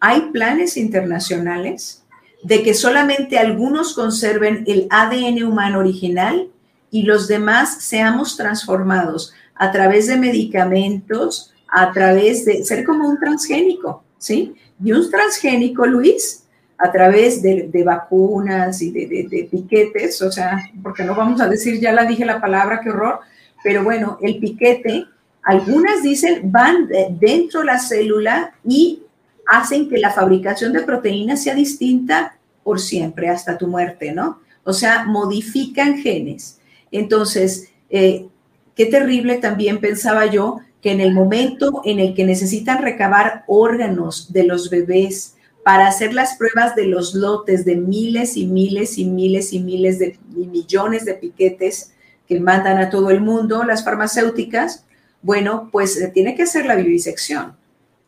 Hay planes internacionales de que solamente algunos conserven el ADN humano original y los demás seamos transformados a través de medicamentos, a través de ser como un transgénico, ¿sí? y un transgénico, Luis, a través de, vacunas y de, piquetes, o sea, porque no vamos a decir, ya la dije la palabra, qué horror, pero bueno, el piquete, algunas dicen, van dentro de la célula y hacen que la fabricación de proteínas sea distinta por siempre, hasta tu muerte, ¿no? O sea, modifican genes. Entonces, eh, qué terrible también pensaba yo que en el momento en el que necesitan recabar órganos de los bebés para hacer las pruebas de los lotes de miles y miles y miles y miles de millones de piquetes que mandan a todo el mundo las farmacéuticas, bueno, pues se tiene que hacer la vivisección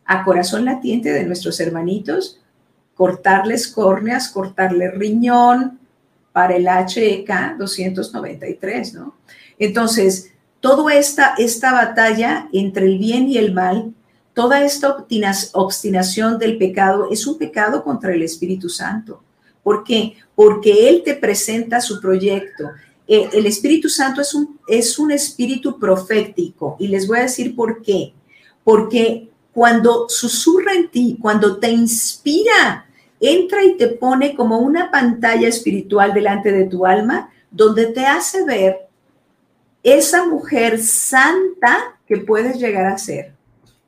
a corazón latiente de nuestros hermanitos, cortarles córneas, cortarle riñón para el HEK 293, ¿no? Entonces, Toda esta, esta batalla entre el bien y el mal, toda esta obstinación del pecado es un pecado contra el Espíritu Santo. ¿Por qué? Porque Él te presenta su proyecto. Eh, el Espíritu Santo es un, es un espíritu profético y les voy a decir por qué. Porque cuando susurra en ti, cuando te inspira, entra y te pone como una pantalla espiritual delante de tu alma, donde te hace ver esa mujer santa que puedes llegar a ser,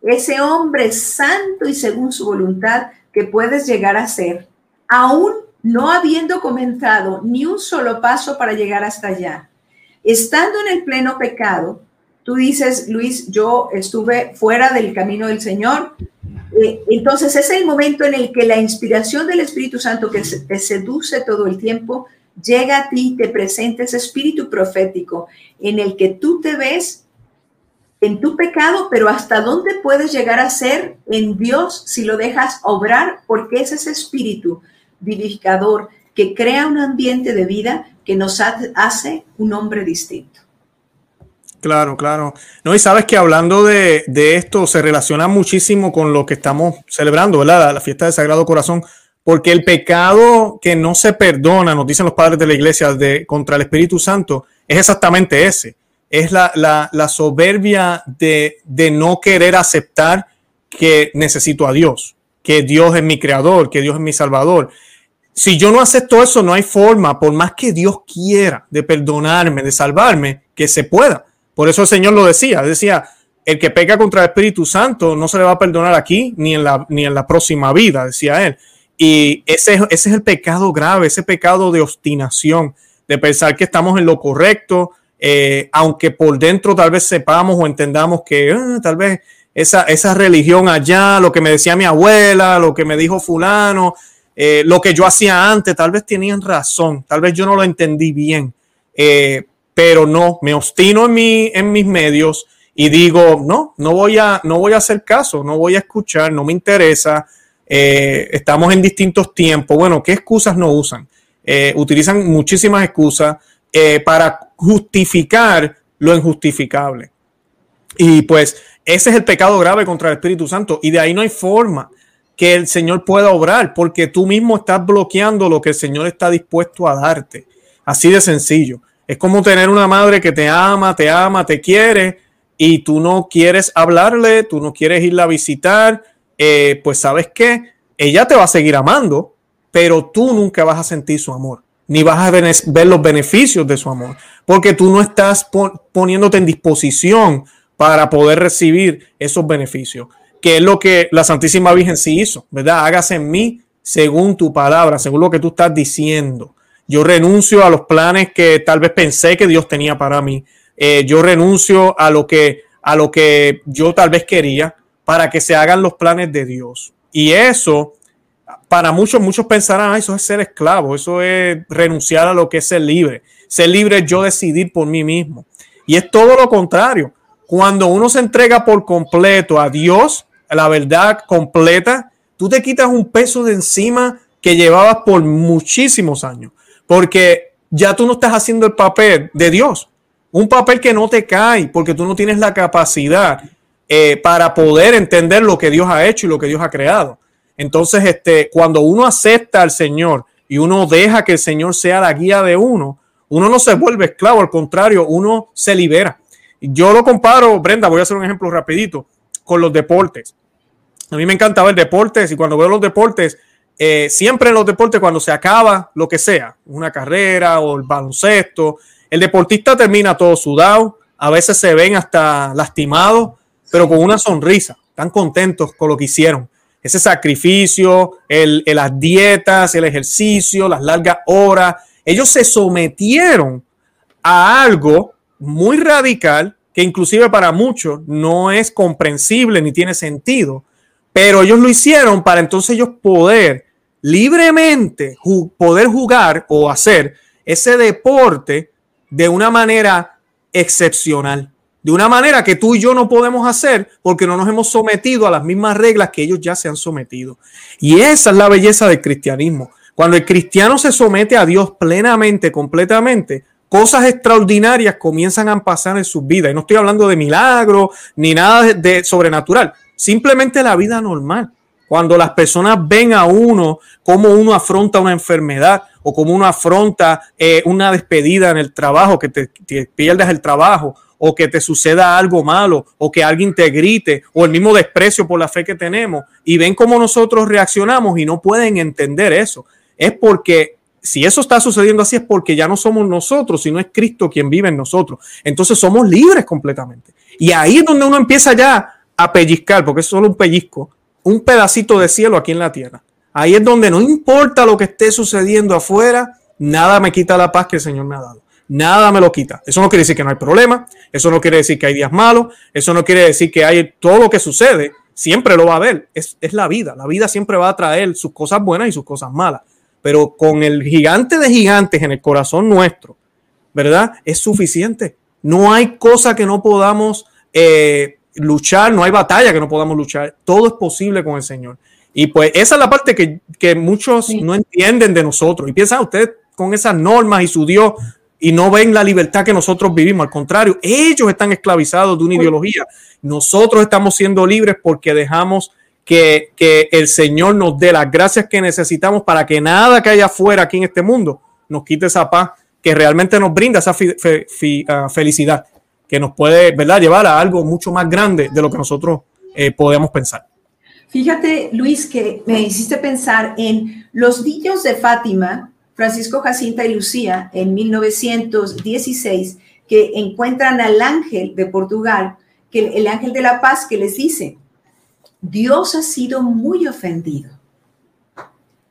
ese hombre santo y según su voluntad que puedes llegar a ser, aún no habiendo comenzado ni un solo paso para llegar hasta allá. Estando en el pleno pecado, tú dices, Luis, yo estuve fuera del camino del Señor. Eh, entonces es el momento en el que la inspiración del Espíritu Santo que te seduce todo el tiempo llega a ti, te presenta ese espíritu profético en el que tú te ves en tu pecado, pero hasta dónde puedes llegar a ser en Dios si lo dejas obrar, porque es ese espíritu vivificador que crea un ambiente de vida que nos hace un hombre distinto. Claro, claro. No, y sabes que hablando de, esto se relaciona muchísimo con lo que estamos celebrando, ¿verdad? La, fiesta del Sagrado Corazón, porque el pecado que no se perdona, nos dicen los padres de la iglesia, de, contra el Espíritu Santo, es exactamente ese. Es la, la, soberbia de, de no querer aceptar que necesito a Dios, que Dios es mi creador, que Dios es mi salvador. Si yo no acepto eso, no hay forma, por más que Dios quiera, de perdonarme, de salvarme, que se pueda. Por eso el Señor lo decía, decía, el que peca contra el Espíritu Santo no se le va a perdonar aquí ni en la, ni en la próxima vida, decía él. Y ese, ese es el pecado grave, ese pecado de obstinación, de pensar que estamos en lo correcto, eh, aunque por dentro tal vez sepamos o entendamos que ah, tal vez esa, esa religión allá, lo que me decía mi abuela, lo que me dijo fulano, eh, lo que yo hacía antes, tal vez tenían razón, tal vez yo no lo entendí bien. Eh, pero no, me obstino en, mi, en mis medios y digo, no, no voy, a, no voy a hacer caso, no voy a escuchar, no me interesa, estamos en distintos tiempos. Bueno, ¿qué excusas no usan? Utilizan muchísimas excusas eh, para justificar lo injustificable. Y pues ese es el pecado grave contra el Espíritu Santo y de ahí no hay forma que el Señor pueda obrar porque tú mismo estás bloqueando lo que el Señor está dispuesto a darte. Así de sencillo. Es como tener una madre que te ama, te ama, te quiere y tú no quieres hablarle, tú no quieres irla a visitar, eh, pues sabes que ella te va a seguir amando, pero tú nunca vas a sentir su amor, ni vas a ver los beneficios de su amor, porque tú no estás poniéndote en disposición para poder recibir esos beneficios, que es lo que la Santísima Virgen sí hizo, ¿verdad? Hágase en mí según tu palabra, según lo que tú estás diciendo. Yo renuncio a los planes que tal vez pensé que Dios tenía para mí. Eh, yo renuncio a lo que a lo que yo tal vez quería para que se hagan los planes de Dios. Y eso, para muchos, muchos pensarán, ah, eso es ser esclavo, eso es renunciar a lo que es ser libre. Ser libre es yo decidir por mí mismo. Y es todo lo contrario. Cuando uno se entrega por completo a Dios, a la verdad completa, tú te quitas un peso de encima que llevabas por muchísimos años porque ya tú no estás haciendo el papel de Dios, un papel que no te cae porque tú no tienes la capacidad eh, para poder entender lo que Dios ha hecho y lo que Dios ha creado. Entonces, este, cuando uno acepta al Señor y uno deja que el Señor sea la guía de uno, uno no se vuelve esclavo, al contrario, uno se libera. Yo lo comparo, Brenda, voy a hacer un ejemplo rapidito, con los deportes. A mí me encanta ver deportes y cuando veo los deportes, eh, siempre en los deportes, cuando se acaba lo que sea, una carrera o el baloncesto, el deportista termina todo sudado, a veces se ven hasta lastimados, pero con una sonrisa, tan contentos con lo que hicieron. Ese sacrificio, el, las dietas, el ejercicio, las largas horas, ellos se sometieron a algo muy radical que inclusive para muchos no es comprensible ni tiene sentido, pero ellos lo hicieron para entonces ellos poder libremente poder jugar o hacer ese deporte de una manera excepcional, de una manera que tú y yo no podemos hacer porque no nos hemos sometido a las mismas reglas que ellos ya se han sometido. Y esa es la belleza del cristianismo. Cuando el cristiano se somete a Dios plenamente, completamente, cosas extraordinarias comienzan a pasar en sus vidas. Y no estoy hablando de milagros ni nada de sobrenatural, simplemente la vida normal. Cuando las personas ven a uno, cómo uno afronta una enfermedad o cómo uno afronta eh, una despedida en el trabajo, que te, pierdas el trabajo o que te suceda algo malo o que alguien te grite o el mismo desprecio por la fe que tenemos y ven cómo nosotros reaccionamos y no pueden entender eso. Es porque si eso está sucediendo así es porque ya no somos nosotros, sino es Cristo quien vive en nosotros. Entonces somos libres completamente. Y ahí es donde uno empieza ya a pellizcar, porque es solo un pellizco, un pedacito de cielo aquí en la tierra. Ahí es donde no importa lo que esté sucediendo afuera, nada me quita la paz que el Señor me ha dado. Nada me lo quita. Eso no quiere decir que no hay problema, eso no quiere decir que hay días malos, eso no quiere decir que hay todo lo que sucede, siempre lo va a haber. Es, es la vida. La vida siempre va a traer sus cosas buenas y sus cosas malas. Pero con el gigante de gigantes en el corazón nuestro, ¿verdad? Es suficiente. No hay cosa que no podamos eh, luchar, no hay batalla que no podamos luchar, todo es posible con el Señor. Y pues esa es la parte que, muchos no entienden de nosotros y piensan ustedes con esas normas y su Dios, y no ven la libertad que nosotros vivimos. Al contrario, ellos están esclavizados de una ideología. Nosotros estamos siendo libres porque dejamos que, el Señor nos dé las gracias que necesitamos para que nada que haya afuera aquí en este mundo nos quite esa paz que realmente nos brinda esa ah, felicidad que nos puede ¿verdad? llevar a algo mucho más grande de lo que nosotros eh, podemos pensar. Fíjate, Luis, que me hiciste pensar en los niños de Fátima, Francisco Jacinta y Lucía, en 1916, que encuentran al ángel de Portugal, que el ángel de la paz, que les dice, Dios ha sido muy ofendido.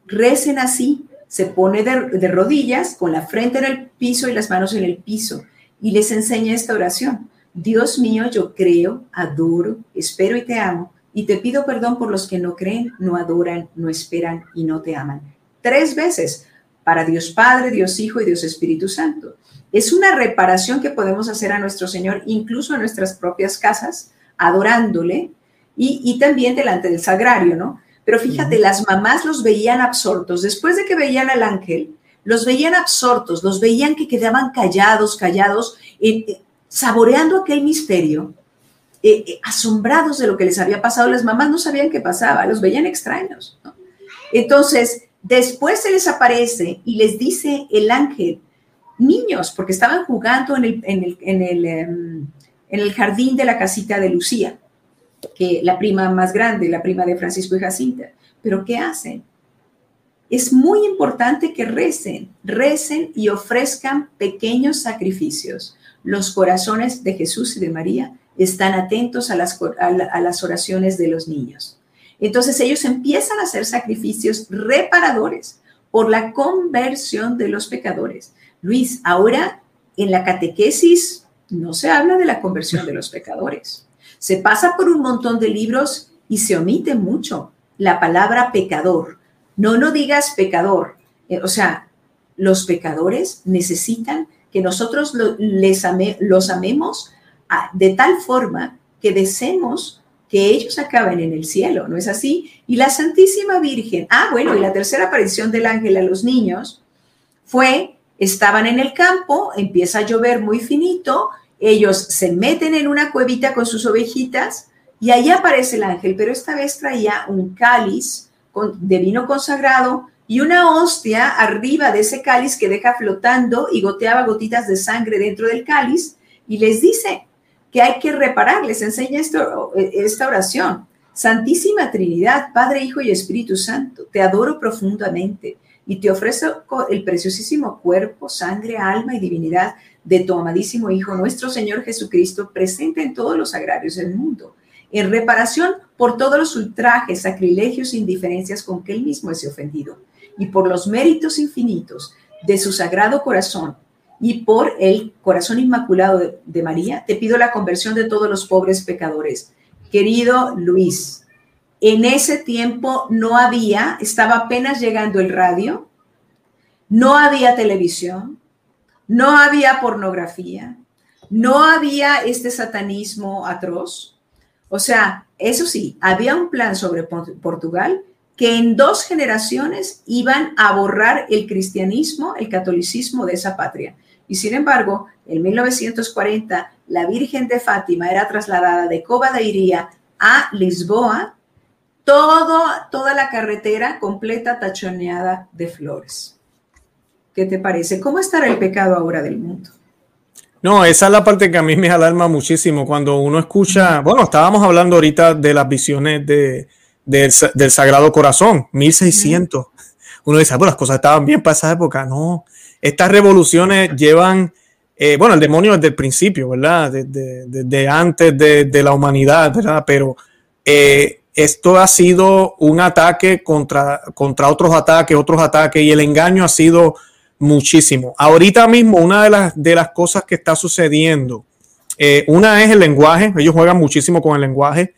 Recen así, se pone de, rodillas con la frente en el piso y las manos en el piso y les enseña esta oración. Dios mío, yo creo, adoro, espero y te amo y te pido perdón por los que no creen, no adoran, no esperan y no te aman. Tres veces para Dios Padre, Dios Hijo y Dios Espíritu Santo. Es una reparación que podemos hacer a nuestro Señor, incluso en nuestras propias casas, adorándole y, también delante del sagrario, ¿no? Pero fíjate, las mamás los veían absortos. Después de que veían al ángel, los veían absortos, los veían que quedaban callados, callados, eh, eh, saboreando aquel misterio, eh, asombrados de lo que les había pasado. Las mamás no sabían qué pasaba, los veían extraños. Entonces, después se les aparece y les dice el ángel, niños, porque estaban jugando em, en el jardín de la casita de Lucía que la prima más grande, la prima de Francisco y Jacinta. Pero ¿qué hacen? Es muy importante que recen, recen y ofrezcan pequeños sacrificios. Los corazones de Jesús y de María están atentos a a las oraciones de los niños. Entonces ellos empiezan a hacer sacrificios reparadores por la conversión de los pecadores. Luis, ahora en la catequesis no se habla de la conversión de los pecadores. Se pasa por un montón de libros y se omite mucho la palabra pecador. No, no digas pecador. Eh, o sea, los pecadores necesitan que nosotros los amemos de tal forma que deseemos que ellos acaben en el cielo, ¿no es así? Y la Santísima Virgen, ah, bueno, y la tercera aparición del ángel a los niños fue, estaban en el campo, empieza a llover muy finito, ellos se meten en una cuevita con sus ovejitas y ahí aparece el ángel, pero esta vez traía un cáliz de vino consagrado y una hostia arriba de ese cáliz que deja flotando y goteaba gotitas de sangre dentro del cáliz y les dice que hay que reparar, les enseña esto, esta oración. Santísima Trinidad, Padre, Hijo y Espíritu Santo, te adoro profundamente y te ofrezco el preciosísimo cuerpo, sangre, alma y divinidad de tu amadísimo Hijo, nuestro Señor Jesucristo, presente en todos los agrarios del mundo, en reparación por todos los ultrajes, sacrilegios e indiferencias con que él mismo es ofendido, y por los méritos infinitos de su sagrado corazón, y por el corazón inmaculado de, María, te pido la conversión de todos los pobres pecadores. Querido Luis, en ese tiempo no había, estaba apenas llegando el radio, no había televisión, no había pornografía, no había este satanismo atroz. O sea, eso sí, había un plan sobre Portugal que en dos generaciones iban a borrar el cristianismo, el catolicismo de esa patria. Y sin embargo, en 1940, la Virgen de Fátima era trasladada de Cova de Iría a Lisboa todo, toda la carretera completa tachoneada de flores. ¿Qué te parece? ¿Cómo estará el pecado ahora del mundo? No, esa es la parte que a mí me alarma muchísimo cuando uno escucha, bueno, estábamos hablando ahorita de las visiones de, del Sagrado Corazón, 1600. Uno dice, bueno, las cosas estaban bien para esa época. No, estas revoluciones llevan, eh, bueno, el demonio desde el principio, ¿verdad? Desde, antes de, la humanidad, ¿verdad? Pero eh, esto ha sido un ataque contra, contra otros ataques, otros ataques, y el engaño ha sido muchísimo. Ahorita mismo, una de las, de las cosas que está sucediendo, eh, una es el lenguaje, ellos juegan muchísimo con el lenguaje,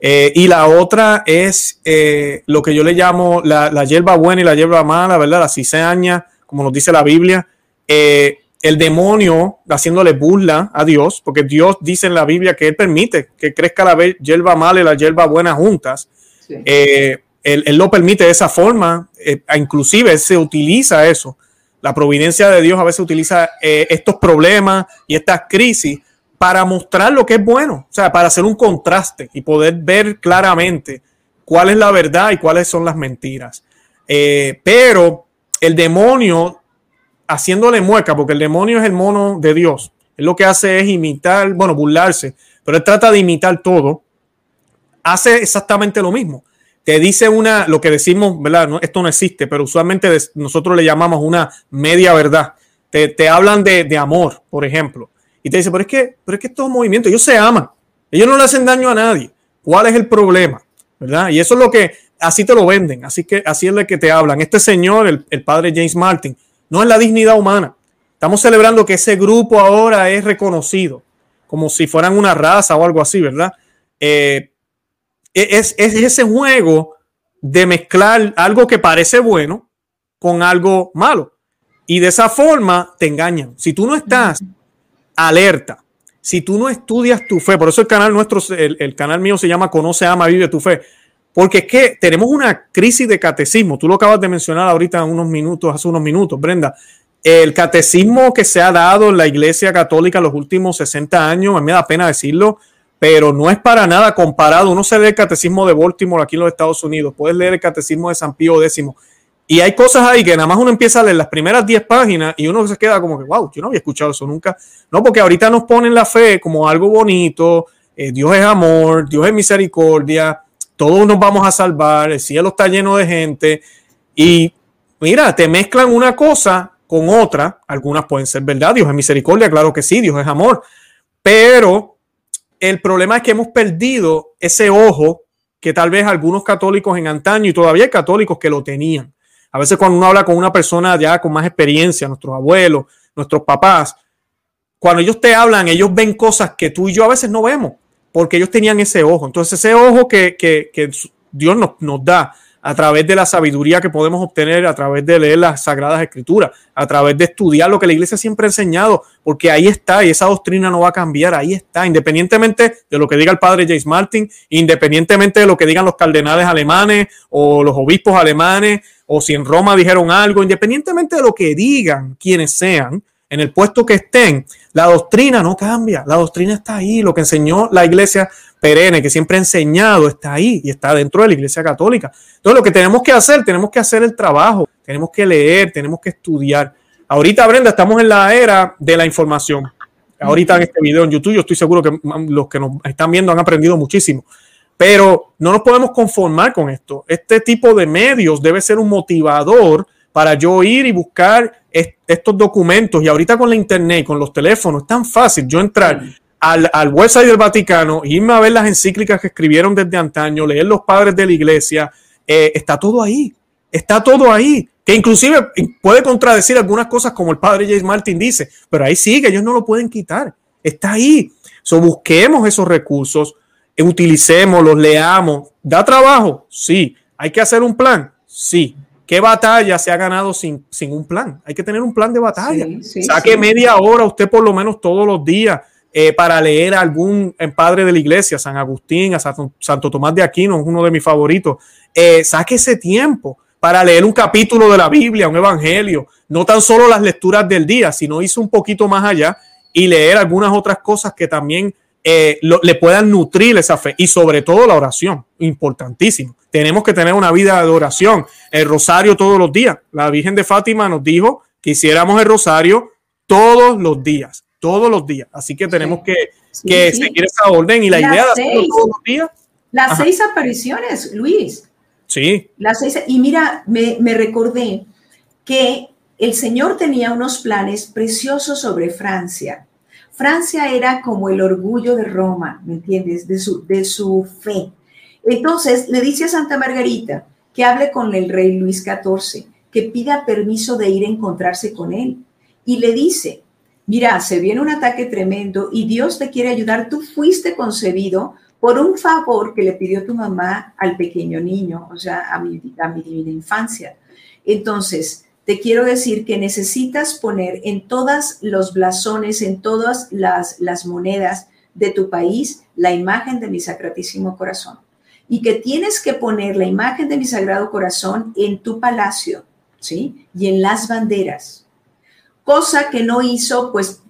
eh, y la otra es eh, lo que yo le llamo la, la, hierba buena y la hierba mala, ¿verdad? La cizaña, como nos dice la Biblia el demonio haciéndole burla a Dios, porque Dios dice en la Biblia que Él permite que crezca la hierba mala y la hierba buena juntas. Eh, él, lo permite de esa forma, eh, inclusive se utiliza eso La providencia de Dios a veces utiliza eh, estos problemas y estas crisis para mostrar lo que es bueno, o sea, para hacer un contraste y poder ver claramente cuál es la verdad y cuáles son las mentiras. Eh, pero el demonio, haciéndole mueca, porque el demonio es el mono de Dios, lo que hace es imitar, bueno, burlarse, pero él trata de imitar todo, hace exactamente lo mismo. Te dice una, lo que decimos, ¿verdad? esto no existe, pero usualmente nosotros le llamamos una media verdad. Te, te hablan de, de amor, por ejemplo y te dice, pero es que, pero es que estos movimientos, ellos se aman, ellos no le hacen daño a nadie. ¿Cuál es el problema? ¿Verdad? Y eso es lo que, así te lo venden, así que así es lo que te hablan. Este señor, el, padre James Martin, no es la dignidad humana. Estamos celebrando que ese grupo ahora es reconocido, como si fueran una raza o algo así, ¿verdad? Eh, es, es, ese juego de mezclar algo que parece bueno con algo malo. Y de esa forma te engañan. Si tú no estás alerta. Si tú no estudias tu fe, por eso el canal nuestro, el, canal mío se llama Conoce, Ama, Vive tu Fe, porque es que tenemos una crisis de catecismo. Tú lo acabas de mencionar ahorita unos minutos, hace unos minutos, Brenda. El catecismo que se ha dado en la Iglesia Católica en los últimos 60 años, me da pena decirlo, pero no es para nada comparado. Uno se lee el catecismo de Baltimore aquí en los Estados Unidos, puedes leer el catecismo de San Pío X y hay cosas ahí que nada más uno empieza a leer las primeras 10 páginas y uno se queda como que, wow, yo no había escuchado eso nunca. No, porque ahorita nos ponen la fe como algo bonito, eh, Dios es amor, Dios es misericordia, todos nos vamos a salvar, el cielo está lleno de gente. Y mira, te mezclan una cosa con otra, algunas pueden ser verdad, Dios es misericordia, claro que sí, Dios es amor, pero el problema es que hemos perdido ese ojo que tal vez algunos católicos en antaño y todavía hay católicos que lo tenían a veces cuando uno habla con una persona ya con más experiencia, nuestros abuelos, nuestros papás, cuando ellos te hablan, ellos ven cosas que tú y yo a veces no vemos, porque ellos tenían ese ojo. Entonces ese ojo que, que, Dios nos, nos da a través de la sabiduría que podemos obtener, a través de leer las sagradas escrituras, a través de estudiar lo que la iglesia siempre ha enseñado, porque ahí está y esa doctrina no va a cambiar, ahí está, independientemente de lo que diga el padre James Martin, independientemente de lo que digan los cardenales alemanes o los obispos alemanes, o si en Roma dijeron algo, independientemente de lo que digan quienes sean, en el puesto que estén, la doctrina no cambia, la doctrina está ahí, lo que enseñó la iglesia perenne, que siempre ha enseñado, está ahí y está dentro de la iglesia católica. Entonces lo que tenemos que hacer, tenemos que hacer el trabajo, tenemos que leer, tenemos que estudiar. Ahorita, Brenda, estamos en la era de la información. Ahorita en este video en YouTube, yo estoy seguro que los que nos están viendo han aprendido muchísimo. Pero no nos podemos conformar con esto. Este tipo de medios debe ser un motivador para yo ir y buscar estos documentos. Y ahorita con la internet, con los teléfonos, es tan fácil yo entrar al, al website del Vaticano, irme a ver las encíclicas que escribieron desde antaño, leer los padres de la iglesia. Eh, está todo ahí. Está todo ahí. Que inclusive puede contradecir algunas cosas como el padre James Martin dice, pero ahí sigue, ellos no lo pueden quitar. Está ahí. So, busquemos esos recursos, utilicemos, los leamos. ¿Da trabajo? Sí. ¿Hay que hacer un plan? Sí. ¿Qué batalla se ha ganado sin, sin un plan? Hay que tener un plan de batalla. Saque media hora usted por lo menos todos los días eh, para leer a algún eh, padre de la iglesia, San Agustín, a Santo, Tomás de Aquino, uno de mis favoritos. Eh, saque ese tiempo para leer un capítulo de la Biblia, un evangelio, no tan solo las lecturas del día, sino irse un poquito más allá y leer algunas otras cosas que también eh, le puedan nutrir esa fe y sobre todo la oración, importantísimo. Tenemos que tener una vida de oración, el rosario todos los días. La Virgen de Fátima nos dijo que hiciéramos el rosario todos los días, todos los días. Así que tenemos que, seguir esa orden y la idea de hacerlo todos los días. Las seis apariciones, Luis. Sí. Las seis, y mira, me, me recordé que el Señor tenía unos planes preciosos sobre Francia Francia era como el orgullo de Roma, ¿me entiendes? De su, de su fe. Entonces le dice a Santa Margarita que hable con el rey Luis XIV, que pida permiso de ir a encontrarse con él. Y le dice, mira, se viene un ataque tremendo y Dios te quiere ayudar. Tú fuiste concebido por un favor que le pidió tu mamá al pequeño niño, o sea, a mi, a mi divina infancia. Entonces, te quiero decir que necesitas poner en todas los blasones, en todas las, monedas de tu país, la imagen de mi sacratísimo corazón. Y que tienes que poner la imagen de mi sagrado corazón en tu palacio, ¿sí? Y en las banderas. cosa que no hizo, pues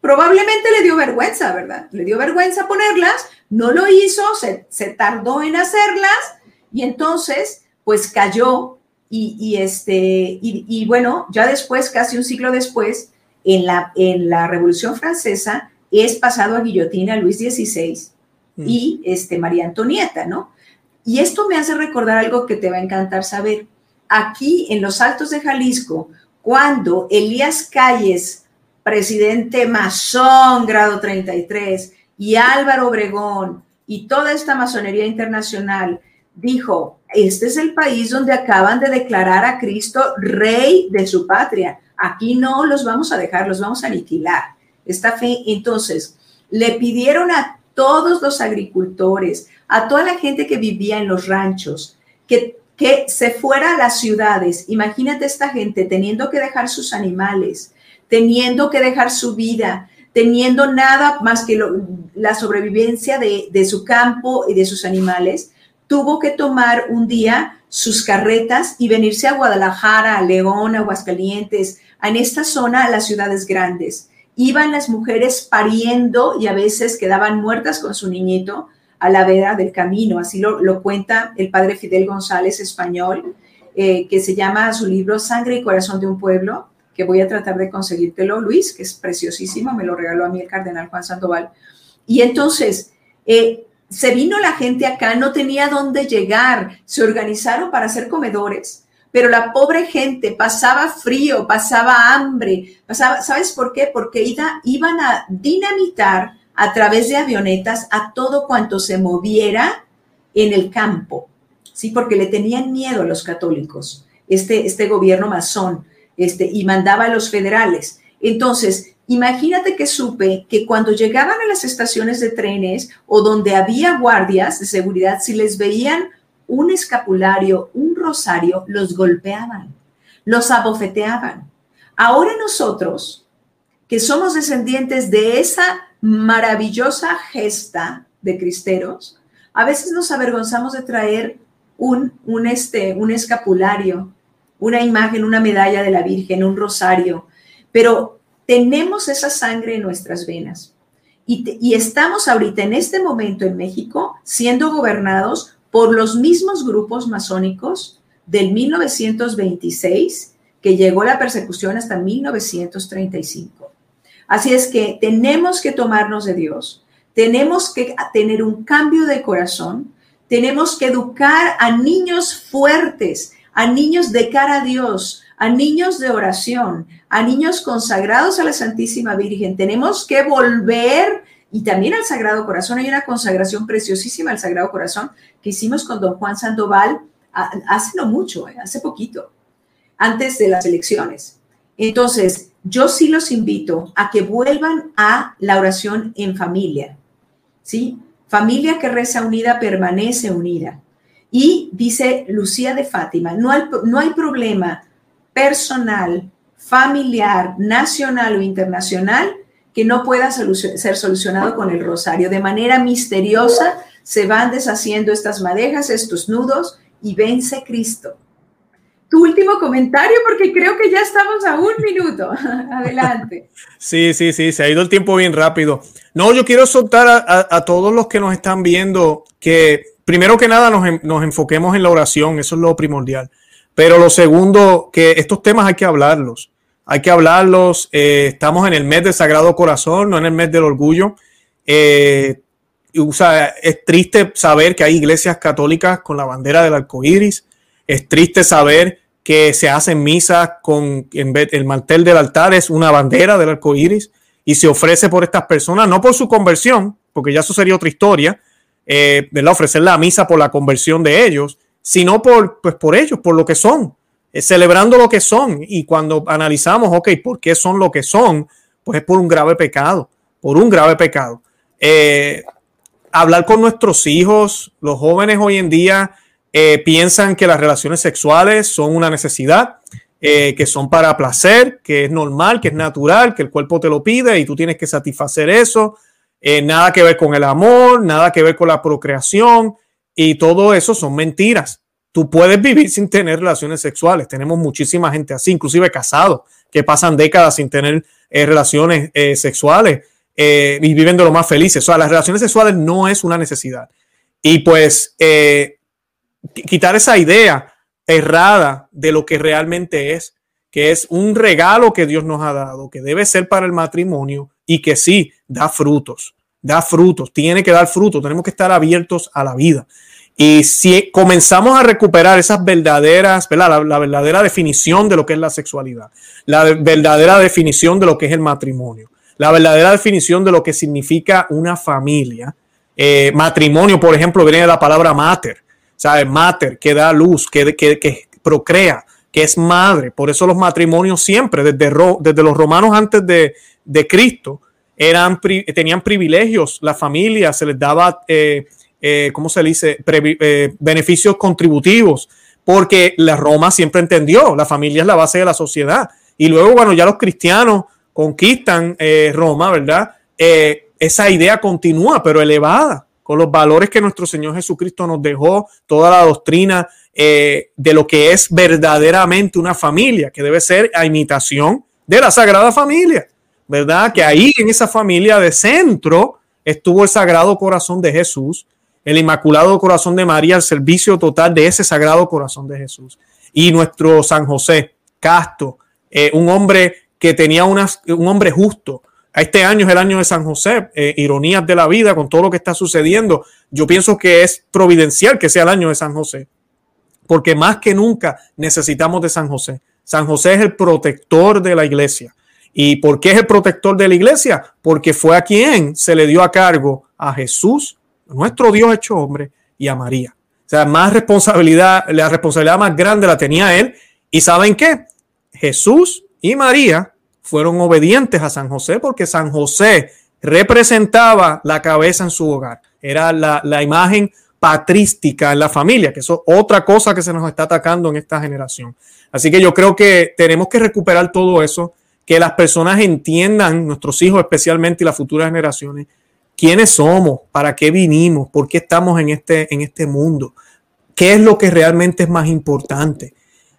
probablemente le dio vergüenza, ¿verdad? Le dio vergüenza ponerlas, no lo hizo, se, tardó en hacerlas y entonces, pues cayó y, este, y, bueno, ya después, casi un siglo después, en la, en la Revolución Francesa, es pasado a guillotina Luis XVI mm. y este, María Antonieta, ¿no? Y esto me hace recordar algo que te va a encantar saber. Aquí en los Altos de Jalisco, cuando Elías Calles, presidente masón, grado 33, y Álvaro Obregón y toda esta masonería internacional dijo, este es el país donde acaban de declarar a Cristo rey de su patria. Aquí no los vamos a dejar, los vamos a aniquilar. Esta fe, entonces, le pidieron a todos los agricultores, a toda la gente que vivía en los ranchos, que, que se fuera a las ciudades. Imagínate esta gente teniendo que dejar sus animales, teniendo que dejar su vida, teniendo nada más que la sobrevivencia de, de su campo y de sus animales, tuvo que tomar un día sus carretas y venirse a Guadalajara, a León, a Aguascalientes, en esta zona, a las ciudades grandes. Iban las mujeres pariendo y a veces quedaban muertas con su niñito a la vera del camino. Así lo, cuenta el padre Fidel González, español, eh, que se llama su libro Sangre y Corazón de un Pueblo, que voy a tratar de conseguírtelo, Luis, que es preciosísimo, me lo regaló a mí el cardenal Juan Sandoval. Y entonces, eh, se vino la gente acá, no tenía dónde llegar, se organizaron para hacer comedores, pero la pobre gente pasaba frío, pasaba hambre, pasaba, ¿sabes por qué? Porque iban a dinamitar a través de avionetas a todo cuanto se moviera en el campo, ¿sí? Porque le tenían miedo a los católicos, este, este gobierno masón, este, y mandaba a los federales. Entonces, imagínate que supe que cuando llegaban a las estaciones de trenes o donde había guardias de seguridad, si les veían un escapulario, un rosario, los golpeaban, los abofeteaban. Ahora nosotros, que somos descendientes de esa maravillosa gesta de cristeros, a veces nos avergonzamos de traer un, un, este, un escapulario, una imagen, una medalla de la Virgen, un rosario, pero tenemos esa sangre en nuestras venas. Y, y, estamos ahorita en este momento en México siendo gobernados por los mismos grupos masónicos del 1926 que llegó la persecución hasta 1935. Así es que tenemos que tomarnos de Dios, tenemos que tener un cambio de corazón, tenemos que educar a niños fuertes, a niños de cara a Dios, a niños de oración, a niños consagrados a la Santísima Virgen. Tenemos que volver y también al Sagrado Corazón. Hay una consagración preciosísima al Sagrado Corazón que hicimos con don Juan Sandoval hace no mucho, eh, hace poquito, antes de las elecciones. Entonces, yo sí los invito a que vuelvan a la oración en familia, ¿sí? Familia que reza unida permanece unida. Y dice Lucía de Fátima, no hay, no hay problema personal, familiar, nacional o internacional que no pueda ser solucionado con el rosario. De manera misteriosa se van deshaciendo estas madejas, estos nudos y vence Cristo tu último comentario porque creo que ya estamos a un minuto. [laughs] Adelante. Sí, sí, sí, se ha ido el tiempo bien rápido. No, yo quiero soltar a, todos los que nos están viendo que primero que nada nos, enfoquemos en la oración, eso es lo primordial. Pero lo segundo, que estos temas hay que hablarlos. Hay que hablarlos. Eh, estamos en el mes del Sagrado Corazón, no en el mes del orgullo. Eh, es triste saber que hay iglesias católicas con la bandera del arco iris es triste saber que se hacen misas con en vez, el mantel del altar es una bandera del arco iris y se ofrece por estas personas, no por su conversión, porque ya eso sería otra historia, eh, ofrecer la misa por la conversión de ellos, sino por, pues por ellos, por lo que son, eh, celebrando lo que son. Y cuando analizamos, ok, ¿por qué son lo que son? Pues es por un grave pecado, por un grave pecado. Eh, hablar con nuestros hijos, los jóvenes hoy en día eh, piensan que las relaciones sexuales son una necesidad, que son para placer, que es normal, que es natural, que el cuerpo te lo pide y tú tienes que satisfacer eso. Nada que ver con el amor, nada que ver con la procreación y todo eso son mentiras. Tú puedes vivir sin tener relaciones sexuales. Tenemos muchísima gente así, inclusive casados, que pasan décadas sin tener eh, relaciones eh, sexuales y viven de lo más felices. O sea, las relaciones sexuales no es una necesidad. Y pues quitar esa idea errada de lo que realmente es, que es un regalo que Dios nos ha dado, que debe ser para el matrimonio y que sí da frutos, da frutos, tiene que dar frutos, tenemos que estar abiertos a la vida. Y si comenzamos a recuperar esas verdaderas, La, la, verdadera definición de lo que es la sexualidad, la verdadera definición de lo que es el matrimonio, la verdadera definición de lo que significa una familia. Eh, matrimonio, por ejemplo, viene de la palabra mater, ¿sabes? Mater, que da luz, que, que, que procrea, que es madre. Por eso los matrimonios siempre, desde, desde los romanos antes de, de Cristo, eran, tenían privilegios, la familia se les daba... Eh, eh, ¿cómo se dice? Eh, beneficios contributivos, porque la Roma siempre entendió, la familia es la base de la sociedad. Y luego, bueno, ya los cristianos conquistan eh, Roma, ¿verdad? esa idea continúa, pero elevada, con los valores que nuestro Señor Jesucristo nos dejó, toda la doctrina de lo que es verdaderamente una familia, que debe ser a imitación de la Sagrada Familia, ¿verdad? Que ahí en esa familia de centro estuvo el Sagrado Corazón de Jesús, el Inmaculado Corazón de María al servicio total de ese Sagrado Corazón de Jesús. Y nuestro San José, casto, eh, un hombre que tenía un hombre justo. Este año es el año de San José, eh, ironías de la vida con todo lo que está sucediendo. Yo pienso que es providencial que sea el año de San José, porque más que nunca necesitamos de San José. San José es el protector de la iglesia. ¿Y por qué es el protector de la iglesia? Porque fue a quien se le dio a cargo a Jesús nuestro Dios hecho hombre y a María. O sea, más responsabilidad, la responsabilidad más grande la tenía él. ¿Y saben qué? Jesús y María fueron obedientes a San José porque San José representaba la cabeza en su hogar. Era la, imagen patrística en la familia, que eso es otra cosa que se nos está atacando en esta generación. Así que yo creo que tenemos que recuperar todo eso, que las personas entiendan, nuestros hijos especialmente y las futuras generaciones, quiénes somos, para qué vinimos, por qué estamos en este, en este mundo, qué es lo que realmente es más importante.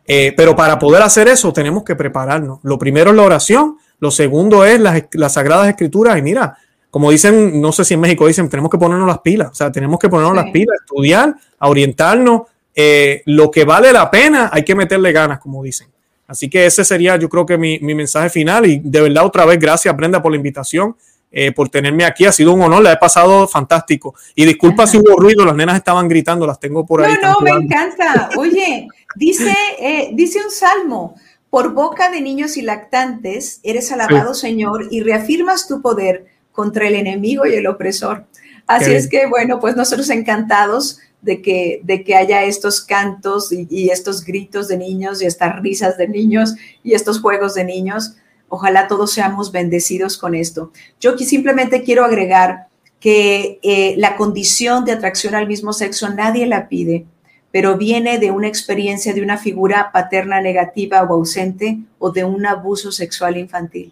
Eh, pero para poder hacer eso tenemos que prepararnos. Lo primero es la oración, lo segundo es las, las sagradas escrituras y mira, como dicen, no sé si en México dicen, tenemos que ponernos las pilas, o sea, tenemos que ponernos las pilas, estudiar, orientarnos, eh, lo que vale la pena hay que meterle ganas, como dicen. Así que ese sería yo creo que mi, mi mensaje final y de verdad otra vez gracias Brenda por la invitación. Eh, por tenerme aquí. Ha sido un honor, la he pasado fantástico. Y disculpa si hubo ruido, las nenas estaban gritando, las tengo por ahí. No, no, me encanta. Oye, dice, eh, dice un salmo, por boca de niños y lactantes eres alabado, Señor, y reafirmas tu poder contra el enemigo y el opresor. Así es que, bueno, pues nosotros encantados de que, de que haya estos cantos y, estos gritos de niños y estas risas de niños y estos juegos de niños. Ojalá todos seamos bendecidos con esto. Yo simplemente quiero agregar que eh, la condición de atracción al mismo sexo nadie la pide, pero viene de una experiencia de una figura paterna negativa o ausente o de un abuso sexual infantil.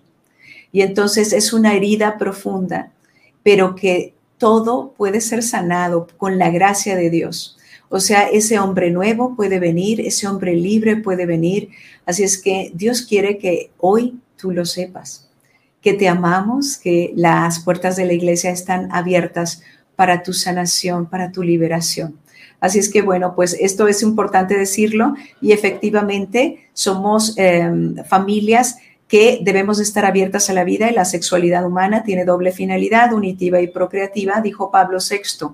Y entonces es una herida profunda, pero que todo puede ser sanado con la gracia de Dios. O sea, ese hombre nuevo puede venir, ese hombre libre puede venir. Así es que Dios quiere que hoy tú lo sepas, que te amamos, que las puertas de la iglesia están abiertas para tu sanación, para tu liberación. Así es que bueno, pues esto es importante decirlo y efectivamente somos em, familias que debemos estar abiertas a la vida y la sexualidad humana tiene doble finalidad, unitiva y procreativa, dijo Pablo VI,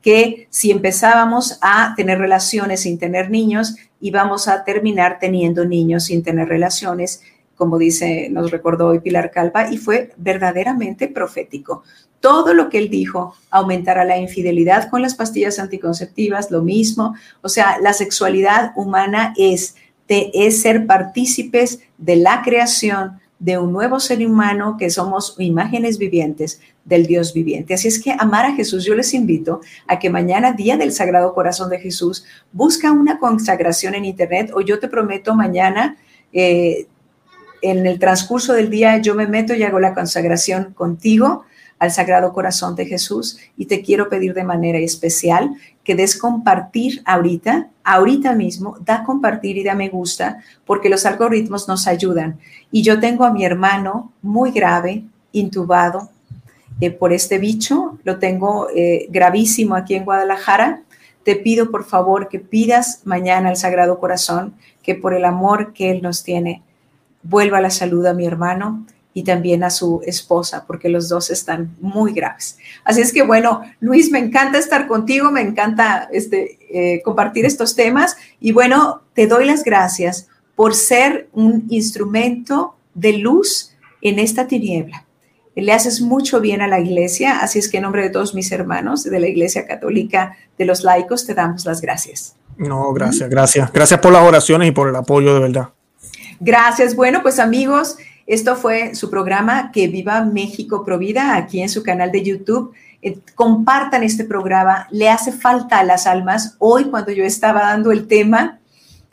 que si empezábamos a tener relaciones sin tener niños, íbamos a terminar teniendo niños sin tener relaciones como dice, nos recordó hoy Pilar Calva, y fue verdaderamente profético. Todo lo que él dijo aumentará la infidelidad con las pastillas anticonceptivas, lo mismo. O sea, la sexualidad humana es, es ser partícipes de la creación de un nuevo ser humano que somos imágenes vivientes del Dios viviente. Así es que amar a Jesús, yo les invito a que mañana, día del Sagrado Corazón de Jesús, busca una consagración en internet o yo te prometo mañana eh, en el transcurso del día yo me meto y hago la consagración contigo. Al Sagrado Corazón de Jesús y te quiero pedir de manera especial que des compartir ahorita, ahorita mismo, da compartir y da me gusta, porque los algoritmos nos ayudan. Y yo tengo a mi hermano muy grave, intubado eh, por este bicho, lo tengo eh, gravísimo aquí en Guadalajara. Te pido por favor que pidas mañana al Sagrado Corazón que por el amor que Él nos tiene, vuelva la salud a mi hermano y también a su esposa, porque los dos están muy graves. Así es que bueno, Luis, me encanta estar contigo, me encanta este, eh, compartir estos temas y bueno, te doy las gracias por ser un instrumento de luz en esta tiniebla. Le haces mucho bien a la iglesia, así es que en nombre de todos mis hermanos de la Iglesia Católica de los laicos te damos las gracias. No, gracias, gracias. Gracias por las oraciones y por el apoyo de verdad. Gracias. Bueno, pues amigos, esto fue su programa Que Viva México Provida aquí en su canal de YouTube. Eh, compartan este programa, le hace falta a las almas. Hoy cuando yo estaba dando el tema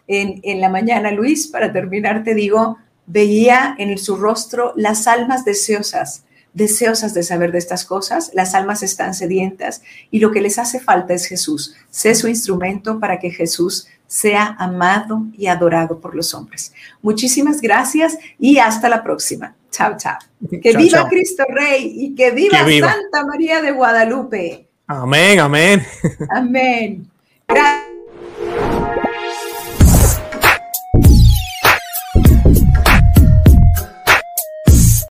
en, en la mañana, Luis, para terminar te digo, veía en su rostro las almas deseosas, deseosas de saber de estas cosas, las almas están sedientas y lo que les hace falta es Jesús. Sé su instrumento para que Jesús sea amado y adorado por los hombres. Muchísimas gracias y hasta la próxima. Chao, chao. Que viva Cristo Rey y que viva, Santa María de Guadalupe. Amén, amén. Amén. Gracias.